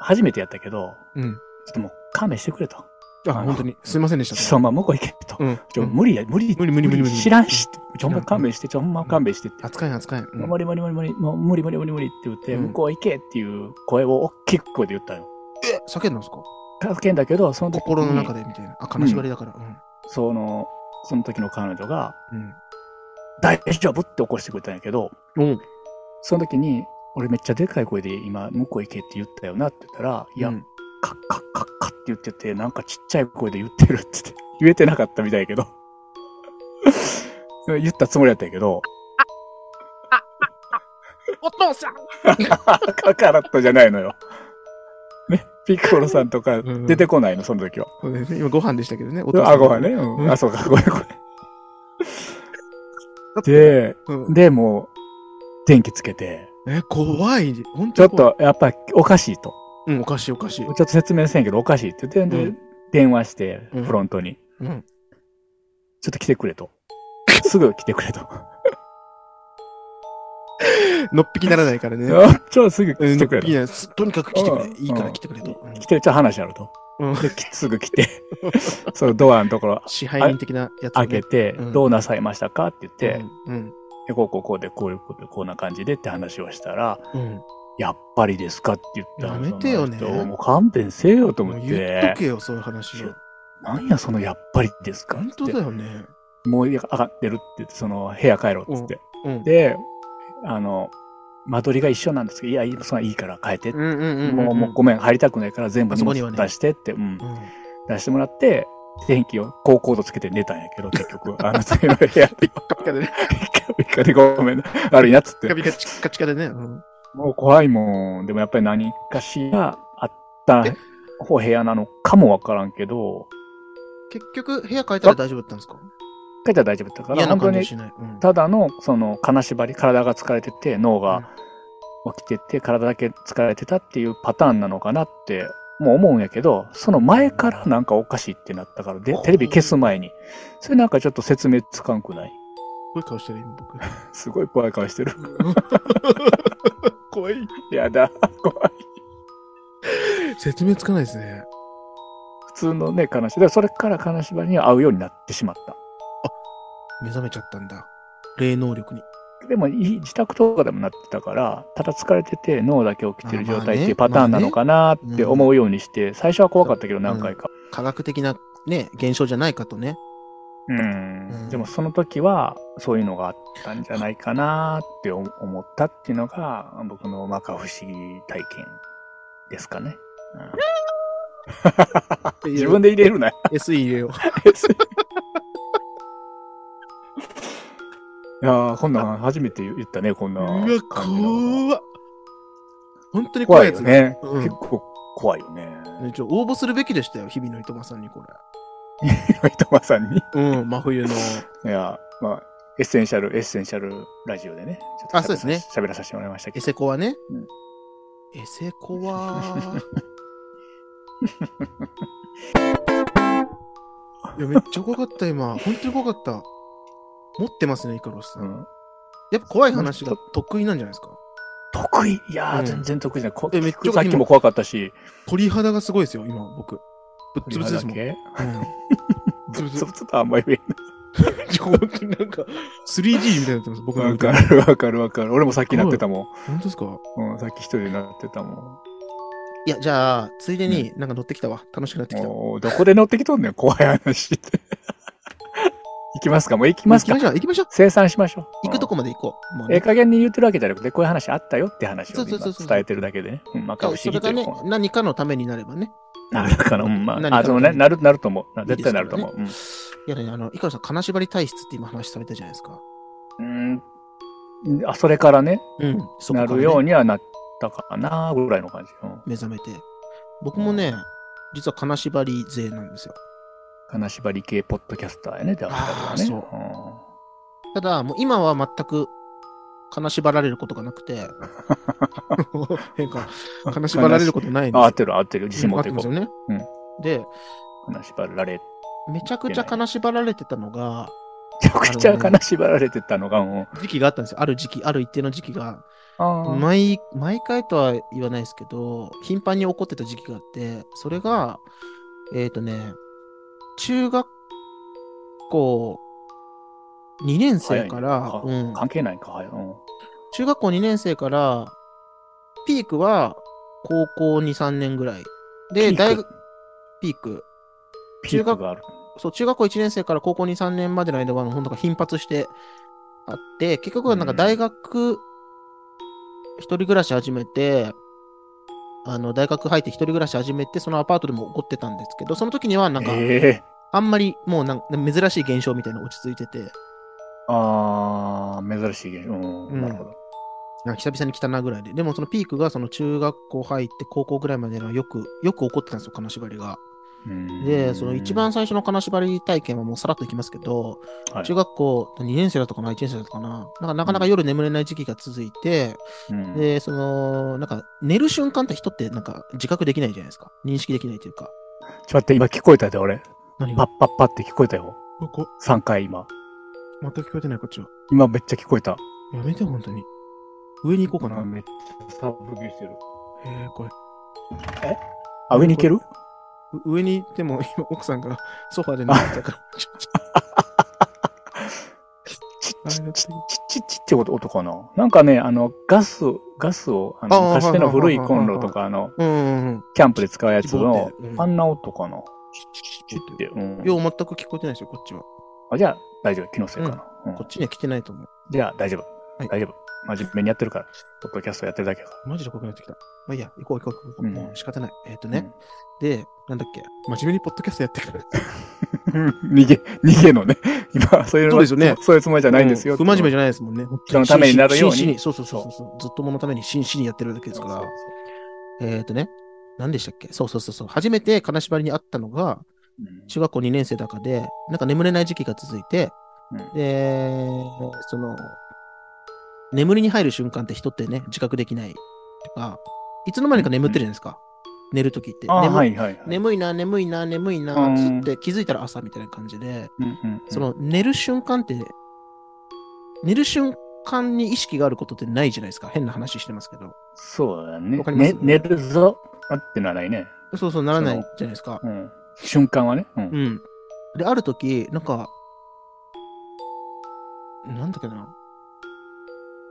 初めてやったけど、うん。ちょっともう勘弁してくれと。あ、本当に。すいませんでした。そう、まあ、向こう行けと。うん。無理や、無理、無理無理無理無理知らんしちょ、ほんま勘弁して、ちょ、ほんま勘弁してって。扱い扱い。うん無理無理無理無理、もう無理無理無理無理って言って、うん向こう行けっていう声を大きく声で言ったの。え、叫んだんですか？叫んだけど、その時に心の中でみたいな。あ、金縛りだから。うん。その、その時の彼女が、うん。大丈夫って起こしてくれたんやけど、うん。その時に、俺めっちゃでかい声で今、向こう行けって言ったよなって言ったら、いや、うんカッカッカッカッって言ってて、なんかちっちゃい声で言ってるって言って、(laughs) 言えてなかったみたいやけど。(laughs) 言ったつもりやったんやけど、お父さんカカラットじゃないのよ。ね、ピッコロさんとかうん出てこないの、その時は。そうですね今ご飯でしたけどね。お父さんあ、ごめんね。うんうんあ、そうか、ごめんごめん。で、うんで、もう、電気つけて、え、怖い。本ちょっ。と、やっぱりおかしいと。うん、おかしいおかしいち。ょっと説明せんけどおかしいって言って、で、うん電話して、うんフロントに、うん。ちょっと来てくれと。すぐ来てくれと。(laughs) のっぴきならないからね。(laughs) ちょ、すぐうん来てくれと。のっぴきならすとにかく来てくれう。んいいから来てくれと。うん来て、ちょ話あると。うん (laughs) すぐ来て、そのドアのところ支配人的なやつをね。開けて、うんどうなさいましたかって言って、うん。でこうこうこうで、こういうことで、こんな感じでって話をしたら、うん。うん。やっぱりですかって言ったのやめてよねもう勘弁せよと思っもう言っとて。けよ、そういう話を。なんやそのやっぱりですか本って当だよね。もう上がってるって言って、その部屋帰ろうっつって。うん。で、あの、間取りが一緒なんですけど、いや、いいそいいから変えて。うんうんうんうん。もう、もうごめん、入りたくないから全部あそこにはね出してって、うんう。ん。出してもらって、電気を高高度つけて寝たんやけど、結局。あの (laughs) 次の部屋で、ピカピカでね。ピカピカでごめんな、悪いなっつって。ピカピカチッカチカでね。うん。もう怖いもん。でもやっぱり何かしらあったえ？お部屋なのかもわからんけど、結局、部屋変えたら大丈夫だったんですか？書いたら大丈夫だったから、本当に。ただの、その、金縛り、体が疲れてて、脳が起きてて、体だけ疲れてたっていうパターンなのかなって、もう思うんやけど、その前からなんかおかしいってなったから、で、テレビ消す前に。それなんかちょっと説明つかんくない？ごい顔してる、今僕。(laughs) すごい怖い顔してる。(laughs) 怖い。やだ。怖い。説明つかないですね。普通のね、金縛り。それから金縛りに会うようになってしまった。目覚めちゃったんだ。霊能力に。でも、い自宅とかでもなってたから、ただ疲れてて脳だけ起きてる状態っていうパターンなのかなって思うようにして、最初は怖かったけど何回か。科学的なね、現象じゃないかとね。うんうんでもその時はそういうのがあったんじゃないかなって思思ったっていうのが僕の摩訶不思議体験ですかね。うん自分で。で入れるな。SE 入れよう。(laughs) いやーこんなん初めて言ったね、こんなうわ。怖っ。本当に怖怖いいやつよね。うん結構怖いよね。ね応募するべきでしたよ、日々のいとまさんにこ糸間さんに。れ。うん、真冬の。いや、まあ、エッセンシャル、エッセンシャルラジオでね。あそうですね喋らさせてもらいましたけど。エセコはね。うんエセコは。(laughs) いや、めっちゃ怖かった、今。本当に怖かった。持ってますね、イカロスさん。うんやっぱ怖い話が得意なんじゃないですか。得意？いやー、うん全然得意じゃないこ。えめっちゃさっきも怖かったし。鳥肌がすごいですよ、今、僕。ぶっつぶつですもん。ぶつぶつとあんまり言本当になんか、3D みたいになってます、僕えん。の歌わかるわかるわかる。俺もさっきなってたも本当ですか？ん。うん、さっき一人でなってたもいや、じゃあ、ついでになんか乗ってきたわ。楽しくなってきん。た。もうどこで乗ってきとんねん、怖い話って。(laughs) 行きますか？もう行きますか？行きましょう、行きましょう。生産しましょう。行くとここまで行こう。もうええね加減に言ってるわけじゃなくて、こういう話あったよって話をそうそうそうそう今伝えてるだけでね。うん、まあ、それがね議というか、何かのためになればね。なるかな。うん、まあ、あ、でもね、なる、なると思う。絶対なると思う。いやね、あの、イカロさん、金縛り体質って今話されたじゃないですか。うん。うん。あ、それからね、うん。そこなるようにはなったかな、ぐらいの感じ。うん。目覚めて。僕もね、実は金縛り勢なんですよ。金縛り系ポッドキャスターやね、ではあーね。そうただ、もう今は全く金縛られることがなくて、(laughs) 変か。金縛られることないんうん。あ、合っでてる合ってる。自信持っていこう。すよね。で、金縛られ、めちゃくちゃ金縛られてたのが、めちゃくちゃ金縛られてたのが、うん。時期があったんですよ。ある時期、ある一定の時期が。毎、毎回とは言わないですけど、頻繁に起こってた時期があって、それが、えっ、とね、中学校2年生から、かうん、関係ないか、はい。うん。中学校2年生から、ピークは高校2、3年ぐらい。で、大学、ピーク。ピークがある。そう、中学校1年生から高校2、3年までの間は、本当が頻発してあって、結局はなんか大学、一人暮らし始めて、あの、大学入って一人暮らし始めて、そのアパートでも起こってたんですけど、その時にはなんか、ええあんまりもうなんか珍しい現象みたいなの落ち着いてて、ああ、珍しい現象。うん、うんなるほど。久々に来たなぐらいで。でもそのピークがその中学校入って高校ぐらいまでのよく、よく起こってたんですよ、金縛りが。うんで、その一番、最初の金縛り体験はもうさらっといきますけど、はい中学校2年生だったかな、1年生だったかな？なんかなかなか夜眠れない時期が続いて、うんで、その、なんか寝る瞬間って人ってなんか自覚できないじゃないですか。認識できないというか。ちょっと待って、今聞こえたで、俺。何パッパッパって聞こえたよ。ここ、3回今。全く聞こえてないこっちは。今めっちゃ聞こえた。やめて、本当に。上に行こうかな。めっちゃサブギしてる。へえ、これ。あ、上に行ける？う上に行っても、今奥さんがソファーで寝てたから。ちょっチッチッチッチッチッって音音かな？なんかね、あの、ガス、ガスを、あの、昔の古いコンロとか、あの。キャンプで使うやつのあんな音かな？チッちって。うんいや、全く聞こえてないですよ、こっちは。あ、じゃあ、大丈夫？気のせいかな。うんこっちには来てないと思う。じゃあ、大丈夫。はい大丈夫。真面目にやってるから。ポッドキャストやってるだけだかマジで怖くなってきた。まあいいや、行こう行こう行こう。うんもう仕方ない。えっ、とら。ね、で、なんだっけ。真面目にポッドキャストやってるから。う (laughs) ん逃げ、逃げのね。(laughs) 今、そういうのそうですよねそういうつもりじゃないんですよ。うん不真面目じゃないですもんね。人のためになるように真摯そうそうそうそうそう。ずっとものために真摯にやってるだけですから。えっ、とね、何でしたっけ？そうそうそうそう。初めて金縛りに会ったのが、うん中学校2年生だかで、なんか眠れない時期が続いて、うんで、その、眠りに入る瞬間って人ってね、自覚できないとか、いつの間にか眠ってるじゃないですか。寝るときって。眠はいはいはい。眠いな、眠いな、眠いな、うんつって気づいたら朝みたいな感じで、うんうんうんその寝る瞬間って、寝る瞬間に意識があることってないじゃないですか。変な話してますけど。そうだねわかります？ね。寝るぞってのはないね。そうそうならないじゃないですか。うん。瞬間はね。うんう。ん。で、ある時、なんか、なんだっけな。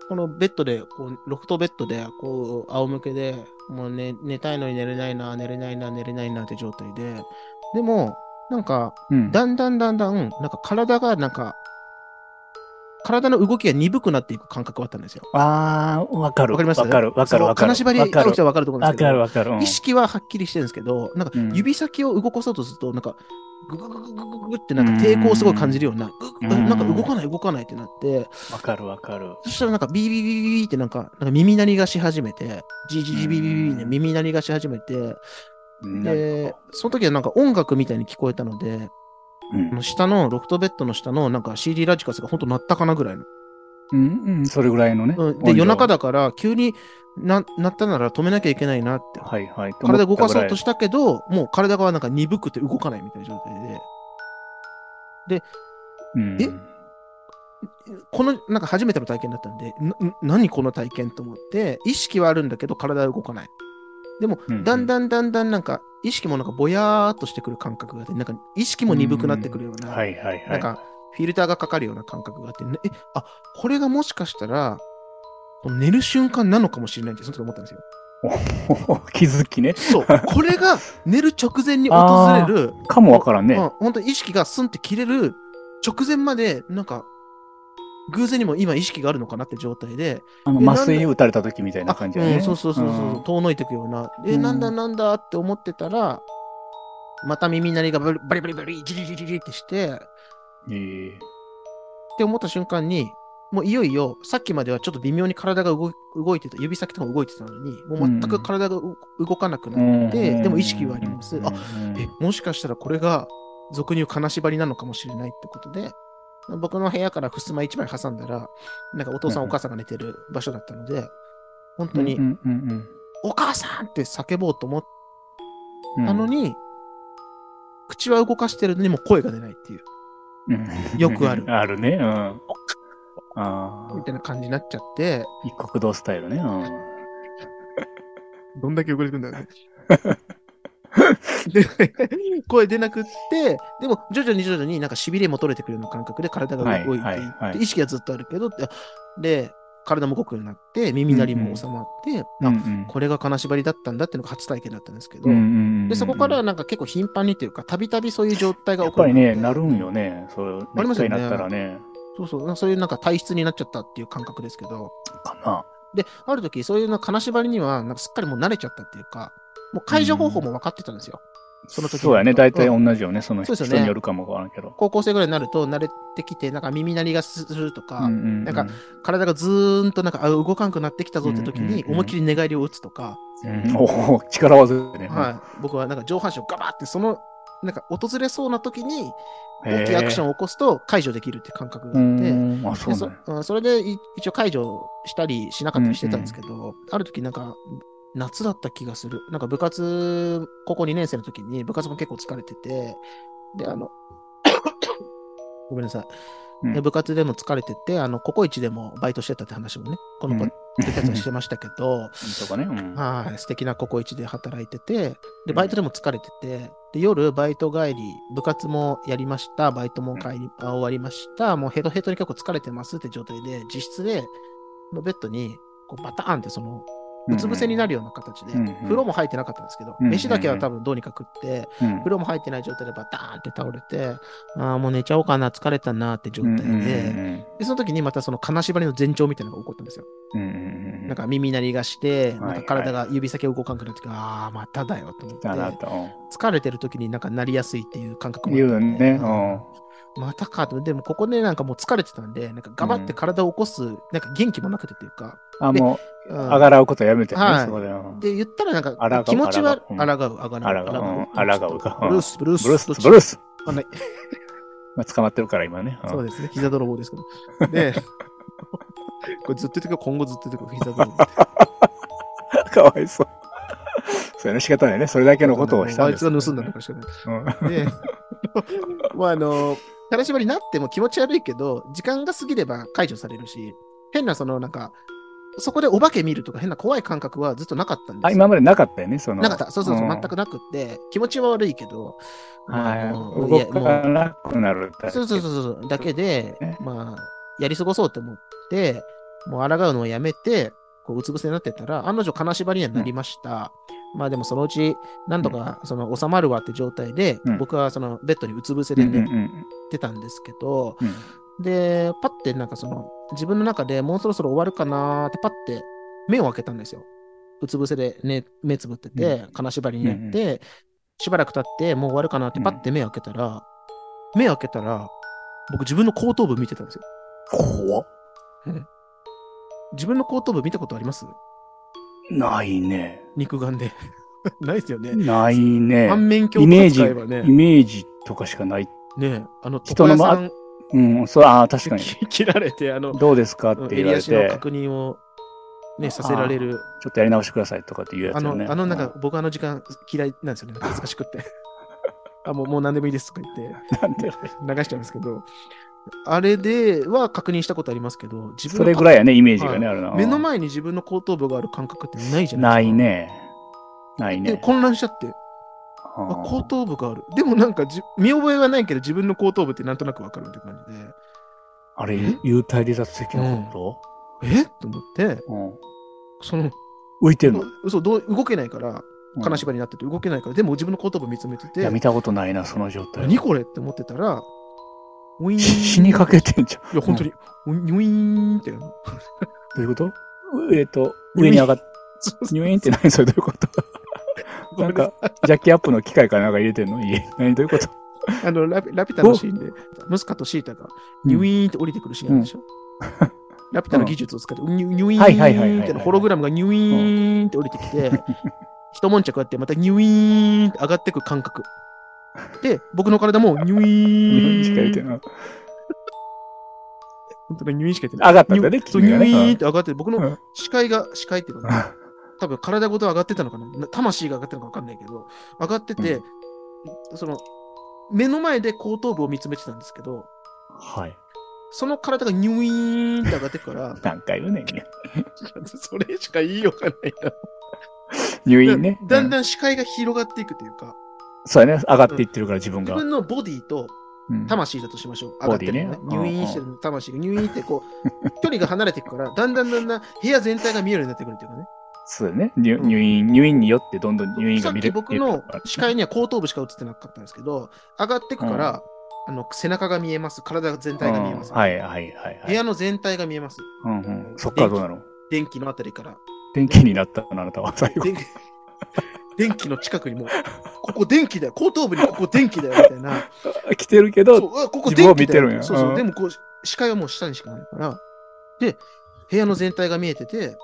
このベッドで、こう、ロフトベッドで、こう、仰向けで、もう寝、寝たいのに寝れないな、寝れないな、寝れないなって状態で、でも、なんか、うん。だんだんだんだん、なんか体が、なんか、体の動きが鈍くなっていく感覚はあったんですよ。ああ、わかる。わかります？わかる、わかる、わかる。金縛りある人はわかると思うんですけど。わかる、わかる。意識ははっきりしてるんですけど、なんか指先を動かそうとすると、なんか、ぐぐぐぐぐぐってなんか抵抗をすごい感じるような、なんか動かない動かないってなって。わかるわかる。そしたらなんかビビビビビってなんか、なんか耳鳴りがし始めて、ジジジビビビって耳鳴りがし始めて、で、その時はなんか音楽みたいに聞こえたので、うん。あの下の、ロフトベッドの下のなんか CD ラジカセが本当鳴ったかなぐらいの。うん、うん、それぐらいのね。うん、で、夜中だから急にな鳴ったなら止めなきゃいけないなって。はいはい。体動かそうとししたけど、もう体がなんか鈍くて動かないみたいな状態で、うん、え？この、なんか初めての体験だったんで、な、な何この体験と思って、意識はあるんだけど体は動かない。でもだんだんだんだんなんか、意識もなんかぼやーっとしてくる感覚があって、なんか意識も鈍くなってくるような、はいはいはい。なんか、フィルターがかかるような感覚があって、ね、え、あ、これがもしかしたら、この寝る瞬間なのかもしれないって、その時思ったんですよ。(laughs) 気づきね。そう。(laughs) これが寝る直前に訪れる、かもわからんね。うん、本当に意識がスンって切れる直前まで、なんか、偶然にも今意識があるのかなって状態で、あの、え麻酔打たれた時みたいな感じだね。うん、そうそうそうそう、ん。遠のいていくような、え、うん。なんだなんだって思ってたら、また耳鳴りがバリバリバリジリジリジリってして、ええ。って思った瞬間に、もういよいよ、さっきまではちょっと微妙に体が動い動いてた、指先とか動いてたのに、もう全く体がう動かなくなって、でも意識はあります。あ、え、もしかしたらこれが俗に言う金縛りなのかもしれないってことで、僕の部屋から襖一枚挟んだら、なんかお父さんうんお母さんが寝てる場所だったので、本当に、お母さんって叫ぼうと思っうんたのに、口は動かしてるのにも声が出ないっていう、うんよくある (laughs) あるね。うん。ああみ。たいな感じになっちゃって、一国道スタイルね。うん。(laughs) どんだけ汚れてんだよね。(laughs) で、(laughs) 声出なくって、でも徐々に徐々になんか痺れも取れてくるような感覚で体が動いていって、意識はずっとあるけど、で、で体も動くようになって、耳鳴りも収まって、あ、うんこれが金縛りだったんだっていうのが初体験だったんですけど、うんうんうんで、そこからはなんか結構頻繁にというか、たびたびそういう状態がや起こるっぱりね、なるんよね。そう、ありますよねなったらね。そうそう、そういうなんか体質になっちゃったっていう感覚ですけど、かな。で、ある時、そういうの金縛りには、なんかすっかりもう慣れちゃったっていうか、もう解除方法も分かってたんですよ。その時そうやね。大体うん。同じよね。その人によるかもわからんけど。高校生ぐらいになると慣れてきて、なんか耳鳴りがするとか、うんうんうん。なんか、体がずーんとなんかあ動かんくなってきたぞって時に、うんうんうん。思いっきり寝返りを打つとか、うん。おお、力技でね。はい、僕はなんか上半身をガバって、その、なんか訪れそうな時に、へ大きいアクションンを起こすと解除できるって感覚がうあって、ん。あ、そうでそそれでい一応解除したりしなかったりしてたんですけど、ある時なんか、夏だった気がする。なんか部活、高校2年生の時に部活も結構疲れてて、で、あの、(coughs) ごめんなさい。うん。で部活でも疲れてて、あの、ココイチでもバイトしてたって話もね、このポッドキャストでしてましたけど、(laughs) とかね？うん。はい、素敵なココイチで働いてて、で、バイトでも疲れてて、で、夜バイト帰り、部活もやりました、バイトも帰り、あ終わりました、もうヘトヘトに結構疲れてますって状態で、自室で、のベッドに、こうバターンってその、うつ伏せになるような形で、うんうん。風呂も入ってなかったんですけど、うんうん飯だけは多分どうにか食って、うん。風呂も入ってない状態でバターンって倒れて、ああ、もう寝ちゃおうかな、疲れたなって状態で、うんうんで、その時にまたその金縛りの前兆みたいなのが起こったんですよ。うんうんうんなんか耳鳴りがして、はいなんか体が指先が動かんくなってああ、まただよと思って、疲れてる時になんかなりやすいっていう感覚もあっまたかと。でもここでなんかもう疲れてたんで、なんか頑張って体を起こす、なんか元気もなくてっていうか、うん。あ、もうあがらうことやめてねは、いそこで。うんで、言ったらなんか気持ちは、あらがう、あがらう、あらがううんあらがうかブルース、ブルース、ブルース、ブルース。あない (laughs) まあ捕まってるから今ね。うんそうですね。膝泥棒ですけど。(laughs) で、これずっと言ってくる今後ずっと言ってくる膝泥棒。かわいそう。そうやね、仕方ないね。それだけのことをしたんです。あいつが盗んだのかしらない。うんで、(laughs) まああの、金縛りになっても気持ち悪いけど、時間が過ぎれば解除されるし、変なそのなんか、そこでお化け見るとか変な怖い感覚はずっとなかったんですあ、よ。今までなかったよね、その。なかった。そうそうそう、ん全くなくって、気持ちは悪いけど、はい。動いやもうかなくなるだけ。そうそうそうそう、だけでね、まあ、やり過ごそうと思って、もう抗うのをやめて、こう、うつ伏せになってたら、案の定金縛りにはなりました。まあでもそのうち、何とか、その、収まるわって状態で、うん僕はその、ベッドにうつ伏せうんで寝うんうんてたんですけど、うんで、パッてなんかその、自分の中でもうそろそろ終わるかなーってパッて目を開けたんですよ。うつ伏せで、ね、目つぶってて、金縛りになって、しばらく経ってもう終わるかなってパッて目開けたら、目開けたら、僕自分の後頭部見てたんですよ。怖っ自分の後頭部見たことあります？ないね。肉眼で。(laughs) ないですよね。ないね。反面鏡イメージ、使えばねイ、メージとかしかない。ね、あの、人のまうん、そう、ああ、確かに。(laughs) 切られて、あの、どうですか？って言われ襟足のて、確認を、ね、させられる。ちょっとやり直してくださいとかって言うやあつよね。の、あの、なんか、僕あの時間嫌いなんですよね。(laughs) 恥ずかしくって。あ、もう、もう何でもいいですとか言って、流しちゃうんですけど、あれでは確認したことありますけど、自分そのれぐらいやね、イメージがね、あるな。目の前に自分の後頭部がある感覚ってないじゃなないいですか。ね。ないで、ね。混乱しちゃって、ああ後頭部がある。でもなんかじ、見覚えはないけど、自分の後頭部ってなんとなくわかるって感じで、あれえ、幽体離脱的なこえ？と思って、とうん。その、浮いてるの？嘘、どう動けないから、うん。金縛りになってて動けないから、でも自分の後頭部見つめてていや、、見たことないな、その状態。何これって思ってたら、ウィーン。死にかけてんじゃん。いや、本当に、ウィウィーンってやるの。どういうこと？えっと、上に上がっ、(laughs) そう。ニュイーンって何？それどういうこと？なんか、ジャッキアップの機械かなんか入れてんの？家。(laughs) 何どういうこと？あのラピ、ラピュタのシーンで、ムスカとシータが、ニュイーンって降りてくるシーンあるでしょ？ラピュタの技術を使って、ニュニュイーンってのホログラムがニュイーンって降りてきて、一悶着あって、またニュイーンって上がってく感覚。で、僕の体もニュイニュイーンしかーン入れてない。本当にニュイーンしか言ってない。上がったんだねニュイーンって上がって、僕のうん。視界が、視界っていうかな、多分体ごと上がってたのかな？な魂が上がってたのか分かんないけど、上がってて、その、目の前で後頭部を見つめてたんですけど、はい。その体がニュイーンって上がってくから、何回言うねん。(laughs) それしか言いようがないな。(laughs) 入院ね。だんん。だん視界が広がっていくというか、そうやね。上がっていってるから自分が。自分のボディとうん魂だとしましょう。上がってるのね。入院してる魂が入院ってこう、(laughs) 距離が離れていくから、だんだんだんだん部屋全体が見えるようになってくるっていうかね。そうだね。入うん入院、入院によってどんどん入院が見れる。僕の視界には後頭部しか映ってなかったんですけど、上がってくから、あの背中が見えます。体全体が見えます。うんはいはいはいはい。部屋の全体が見えます。うんうん。そっからどうなの？電気のあたりから。電気になったのあなたは最後。電気の近くにもう、ここ電気だよ。後頭部にここ電気だよ。みたいな。(laughs) 来てるけど、ここ電気だよ。見てるんやそうそうう。んでもこう、視界はもう下にしかないから。で、部屋の全体が見えてて、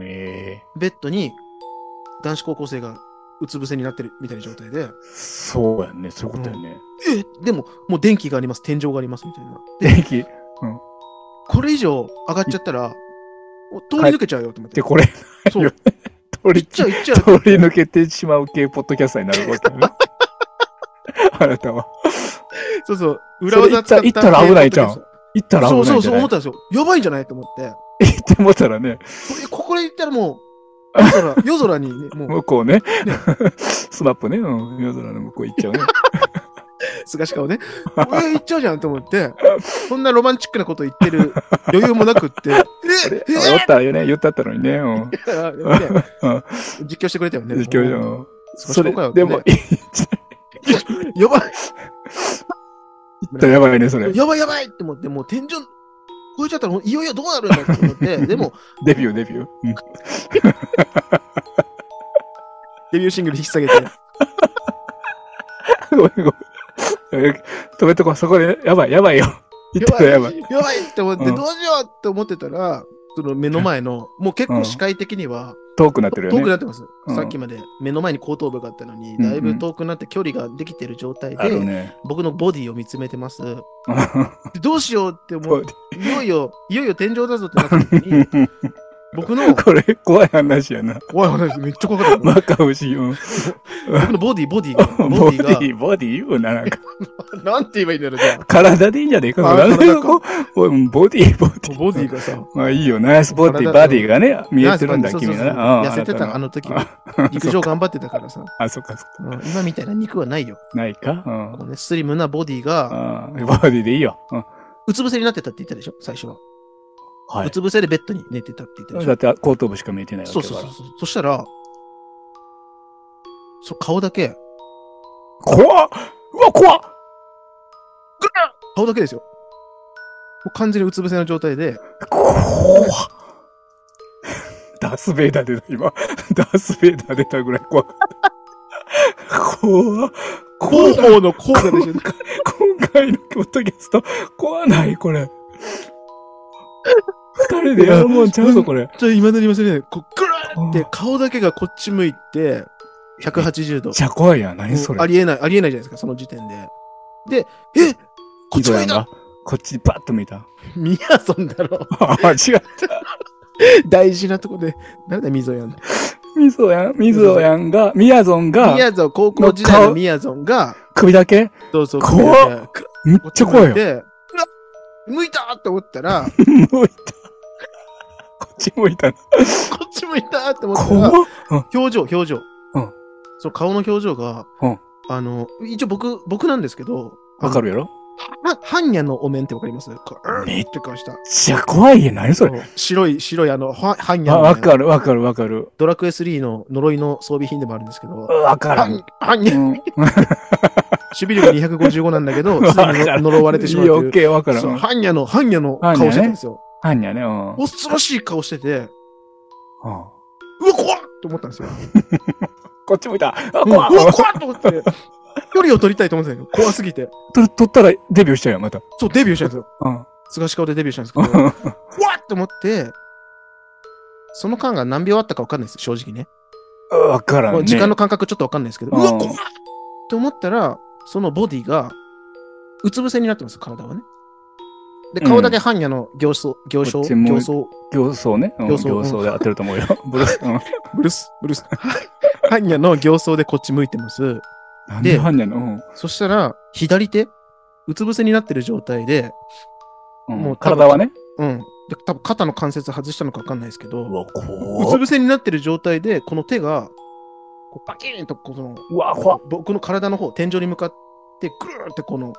ええベッドに男子高校生がうつ伏せになってるみたいな状態で、そうやんね。そういうことやね。え？でも、もう電気があります。天井があります。みたいな。電気？これ以上上がっちゃったら、お通り抜けちゃうよと思って。で、これ、そう。通りちゃう行っちゃう。通り抜けてしまう系ポッドキャスターになるわけよね。(laughs) あなたは。そうそう。裏技使った。それ行ったら危ないじゃん行ったら危そうそうそう、ないんじゃない？思ったんですよ。やばいんじゃない？と思って。行ってもたらね、これここで行ったらもう、夜空、(laughs) にね、もう、向こうね、(laughs) スマップね、うん、夜空の向こう行っちゃうね。菅氏顔ね。これ行っちゃうじゃんと思って、そんなロマンチックなこと言ってる余裕もなくって、(laughs) ええあおったらよね、言ったったのにね、実況してくれたよね。実況じゃん。それでも、やばい。ったらやばいね、それ。やばいやばいって思って、もう天井、超えちゃったら、いよいよどうなるんだって思って、(laughs) でも、デビュー、デビュー。うん (laughs) デビューシングル引き下げて、(laughs) ごめんごめん。え止めとこう、そこで、やばい、やばいよ。言ったらやばい。やばいって思って、うんどうしようって思ってたら、その目の前の、もう結構視界的には、遠くなってるよね。遠くなってます。うんさっきまで目の前に後頭部があったのに、うんうんだいぶ遠くなって距離ができてる状態で、ね。僕のボディを見つめてます。(laughs) でどうしようって思う。いよいよ、いよいよ天井だぞってなった時に、(laughs) 僕の、(laughs) これ、怖い話やな。怖い話、めっちゃ怖かった。マカウシ、うん。(laughs) 僕のボディ、ボディが、(laughs) ボボディが、ディ、ボディ言うな、なんか。なんて言えばいいんだろう、じゃ体でいいんじゃねえか。体かこううんボディ、ボデあ。ィ。ボディがさ、まあいいよ、ナイスボディ、体バディがね、見えてるんだ、君のね。うん痩せてた、あなの時あ陸上頑張ってたからさ。あ、そっかそっか。うん今みたいな肉はないよ。ないか？スリムなボディが、うんボディでいいよ。うん。うつ伏せになってたって言ったでしょ最初は。はうつ伏せでベッドに寝てたって言ったでしょ？だって後頭部しか見えてないわけそだから。うそうそうそう。そしたら、そ顔だけ、怖っうわ、怖っ顔だけですよ。もう完全にうつ伏せの状態で、怖っダース・ベイダー出た、今。(laughs) ダース・ベイダー出たぐらい怖かった。怖っ広報の効果でしょ。(laughs) 今回のポッドキャスト、怖ない、これ。二人でやるもんちゃうぞ、これ。ちょ、未だに忘れない。こう、ぐるーって顔だけがこっち向いて、180度めっ。ちゃ怖いやん。何それあ。りえない、ありえないじゃないですか、その時点で。で、えこっち向いた。こっちにパッと見た。ミヤソンだろ。あ、間違った。大事なとこで。誰だ、ミゾヤン。みぞやん、みぞやんが、みやぞんがミ、ヤゾン、高校時代のミヤゾンが、首だけ？そうそう、怖っめっちゃ怖いよ。向いたって思ったら、こ (laughs) 向いた。こっち向いたな。っち向いたって思ったら、表情、表情。うんその顔の表情が、うんあの、一応僕、僕なんですけど、るわかるやろ？は、般若のお面ってわかります？めっって顔した。めっちゃ怖いやん。何それ？白い、白いあの、は般若あ、の面。わかるわかるわかる。ドラクエ3の呪いの装備品でもあるんですけど、わからん。般若、うん。(laughs) 守備力255なんだけど、(laughs) わ常に呪われてしまうオッ。ケーわからん。そう、うん般若の、般若の顔してたんですよ。はんやね。うん。恐ろしい顔してて、うんうわ、怖っと思ったんですよ。(laughs) こっち向いた。あ、うんうわ、怖っ怖っと思って、距離を取りたいと思ってたんですよ。怖すぎて。取取ったらデビューしちゃうよ、また。そう、デビューしたんですよ。うん。菅氏顔でデビューしたんですけど、怖っと思って、その間が何秒あったか分かんないです、正直ね。わからんね。時間の感覚ちょっと分かんないですけど、ううんわ、怖っって思ったら、そのボディが、うつ伏せになってます、体はね。で、顔だけ般若の形相、形相、こっちもう形相、行走ね。うん行走行走で当てると思うよ。(laughs) ブルース。うんブルース、ブルース。般若の形相でこっち向いてます。なんではんやの？そしたら、左手、うつ伏せになってる状態で、うんもう体はね？うん。で、多分肩の関節外したのか分かんないですけど、わ、うつ伏せになってる状態で、この手が、こうバキーンとこの、うわ、僕の体の方、天井に向かって、ぐるーってこの、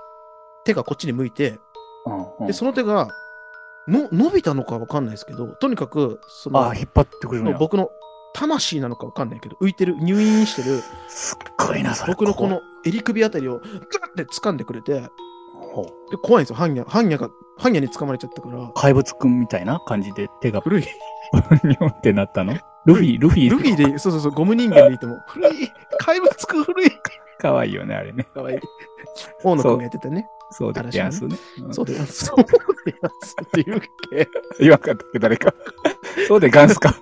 手がこっちに向いて、うんうんで、その手が、の、伸びたのかわかんないですけど、とにかく、そのあ、、引っ張ってくるのよ。僕の魂なのかわかんないけど、浮いてる、入院してる、すっごいな、それ。僕のこの襟首あたりを、ぐーって掴んでくれて、で怖いんですよ、般若。般若が、般若に掴まれちゃったから、怪物くんみたいな感じで手が古い。ニョンってなったの？ルフィ、ルフィ。ルフィで、そうそうそう、ゴム人間でいても、古い。怪物くん古い。かわいいよね、あれね。かわいい。大野くんがやってたね。そうで、やすね。うんそうだよ。そうだよ。って言うっけ。言わんかったっけ、誰か。そうで、ガンスか。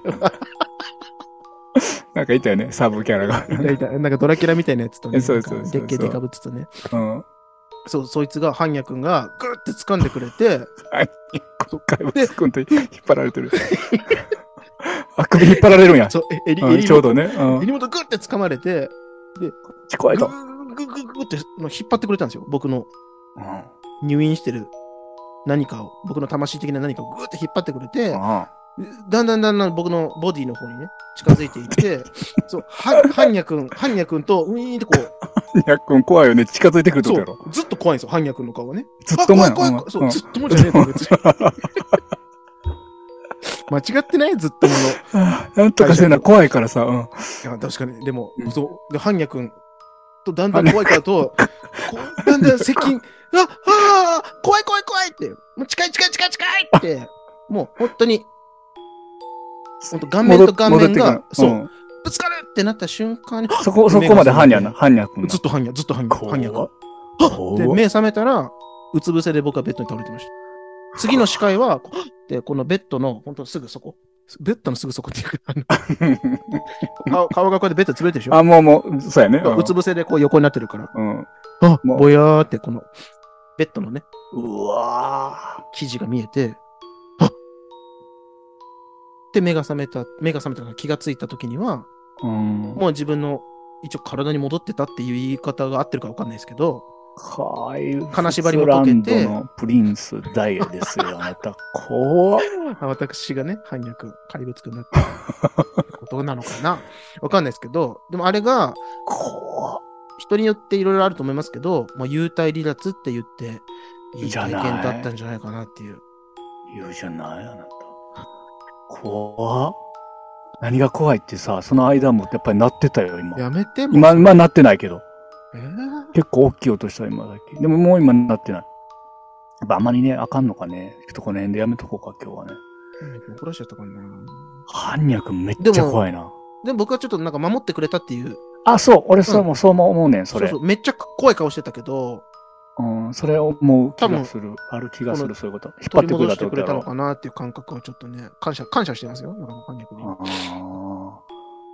なんかいたよね、サブキャラが。いたいたなんかドラキュラみたいなやつとね。そうそうそうそうでっけえデカブツとね。うん。そう、そいつが、般若くんが、ぐるって掴んでくれて、(laughs) 怪物くんと引っ張られてる。あ、首引っ張られるんや。そう、え襟、うん襟元、ちょうどね。うん。襟元ぐって掴まれて、ぐち怖いと。ぐぐぐってまあ引っ張ってくれたんですよ。僕のうん。入院してる何かを、僕の魂的な何かをぐって引っ張ってくれて、あだんだんだんだん僕のボディの方にね、近づいていって、(laughs) そう、は、般若くん、般若くんと、ウィーンってこう、あ。やっくん怖いよね。近づいてくるってこやろ。う、ずっと怖いんですよ、般若くんの顔がね。ずっと前あ怖い怖い。そう、うんずっともじゃねえか、別に。(laughs) 間違ってない？ずっともの。あ (laughs) なんとかせな、怖いからさ。うん。いや、確かに。でも、うんそう。で、般若くんとだんだん怖いからと、(laughs) こうだんだん接近、(laughs) あ、ああ、怖い怖い怖いって、もう近い近い近い近いって、もう本当に、本当顔面と顔面が、そう、んぶつかるってなった瞬間に、そこ、(gasps) そこまでハンニャな。ハンニャくんが。ずっと般若、ずっと般若、怖般若が。怖で、目覚めたら、うつ伏せで僕はベッドに倒れてました。次の視界は、こうで、このベッドの、本当すぐそこ。ベッドのすぐそこっていうか、あの顔 (laughs) 顔がこうやってベッド潰れてるでしょ？あ、もうもう、そうやね。うんうつ伏せでこう横になってるから。うん。あ、もうぼやーってこの、ベッドのね、うわ生地が見えて、って目が覚めた、目が覚めたから気がついた時には、うん。もう自分の一応体に戻ってたっていう言い方が合ってるかわかんないですけど、はい。金縛りも解けてのプリンスダイヤですよ、あなた。怖 (laughs) 私がね、反逆、怪物くんだったことなのかなわかんないですけど、でもあれが、怖っ。人によっていろいろあると思いますけど、まあ、幽体離脱って言って、いいじゃ体験だったんじゃないかなっていう。言うじゃない、あなた。怖っ。何が怖いってさ、その間もやっぱり鳴ってたよ、今。やめても。今、今鳴ってないけど。えー？結構大きい音した、今だけ。でももう今鳴ってない。やっぱあんまりね、あかんのかね。ちょっとこの辺でやめとこうか、今日はね。怒らしちゃったかな。般若めっちゃ怖いな。でも僕はちょっとなんか守ってくれたっていう、あ、そう、俺そううんも、そう思うねん、それ。そうそう、めっちゃ怖い顔してたけど、うん、それを思う気多分がする。ある気がする、そういうこと。引っ張ってくれたってくれたのかなっていう感覚はちょっとね、感謝、感謝してますよ。なんか反逆に。ああ。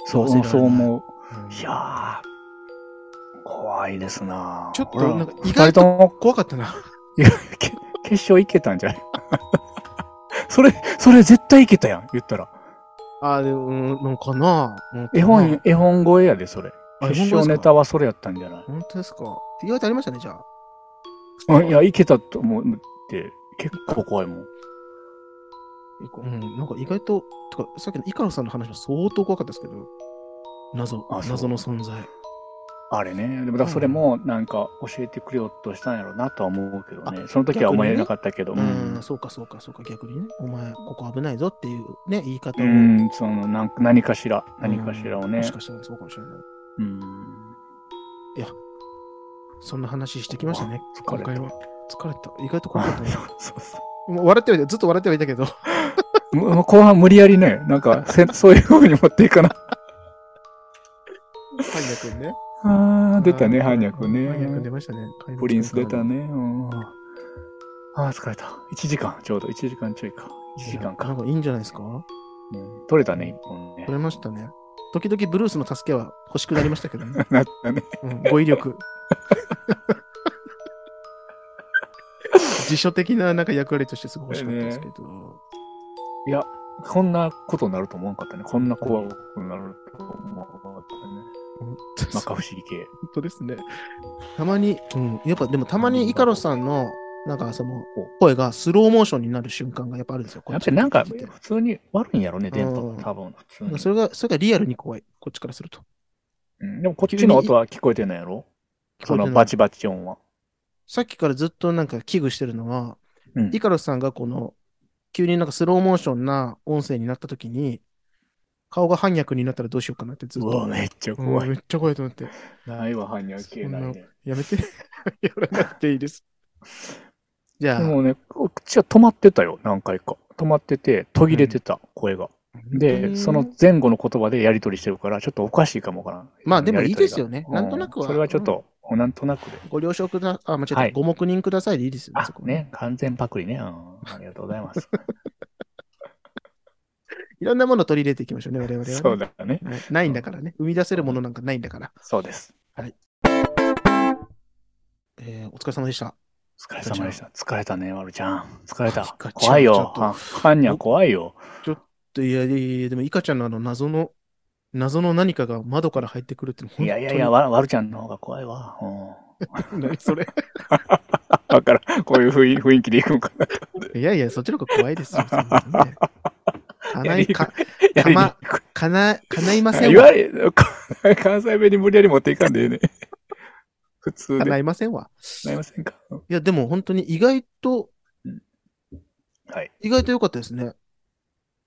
そう、そう思う。うんいやー、怖いですなちょっとなんか意外と怖かったな。いやけ決勝いけたんじゃない？(laughs) それ、それ絶対いけたやん、言ったら。ああ、でも、うん、なんかな。うん絵本、絵本超えやで、それ。あ決勝ネタはそれやったんじゃない？本当ですか？意外とありましたね、じゃあ。うんいや、いけたと思って、結構怖いもん。うん、なんか意外と、とか、さっきのイカロさんの話は相当怖かったですけど、謎謎の存在。あれね。でも、だそれも、なんか、教えてくれようとしたんやろうなとは思うけどね。その時は思えなかったけど。ううんん、そうかそうかそうか、逆にね。お前、ここ危ないぞっていうね、言い方うを。ん、その、なんか何かしら、何かしらをねうんもし。かしたらそうかもしれない。うん。そんな話してきましたね、疲れた今回は。疲れた。意外と怖かったね。そうそもう笑ってはいた、ずっと笑ってはいたけど。(laughs) う。もう後半無理やりね、なんかせ、そういう風に持っていかな。(laughs) ハンニャ君ね。あー、出たね、ハンニャ君ハンニャ君出ね。ましたね。プリンス出た。ね。うん。あー、疲れた。1時間、ちょうど1時間ちょいか。1時間か。かいいんじゃないですか？うん取れたね、1本ね取。れましたね。時々ブルースの助けは欲しくなりましたけどね。(laughs) なったね。うん、語彙力。辞書的ななんか役割としてすごい欲しかったですけど。いや、こんなことになると思わんかったね。こんな怖くなると思わなかったね。本まか不思議系。当ですね。たまに、うん、やっぱでもたまにイカロスさんの、なんかその、声がスローモーションになる瞬間がやっぱあるんですよ。こやっぱりなんか、普通に悪いんやろね、電波。多分。それが、それがリアルに怖い。こっちからすると。うんでもこっちの音は聞こえてないやろ？そのバチバチ音は。さっきからずっとなんか危惧してるのは、うんイカロスさんがこの、急になんかスローモーションな音声になった時に、顔が反逆になったらどうしようかなってずっと。めっちゃうん怖い。めっちゃ怖いと思って。ないわ、般若系ないね。やめて。(laughs) やらなくていいです。(laughs) じゃあ、でもね、こっちは止まってたよ、何回か。止まってて、途切れてた、声が。で、その前後の言葉でやり取りしてるから、ちょっとおかしいかもわからん。まあでもいいですよやりね。取りがなんとなくは。うんそれはちょっと、なんとなくで。ご了承くだ、あ、間違えた。はいご黙認くださいでいいですよね。あそこ、ね、完全パクリね。うんありがとうございます。いろんなものを取り入れていきましょうね、我々はね。そうだね。はいないんだからね。生み出せるものなんかないんだから。そうです。えーお疲れ様でした。お疲れ様でした。疲れたね、まるちゃん。疲れた。怖いよちょっ。とは怖いよ。といやいやいや、でも、イカちゃんのあの謎の、謎の何かが窓から入ってくるっていやいやいや、わ、るちゃんの方が怖いわ。うん。(laughs) 何それ？(laughs) だからん、こういう雰囲気でいくんかなと。いやいや、そっちの方が怖いですよ。かない、か、やりにまかな、かないません言わわ。れ、(laughs) 関西弁に無理やり持っていかんでええね。(laughs) 普通かで。ないませんわ。なりませんか？いや、でも本当に意外と、はい。意外と良かったですね。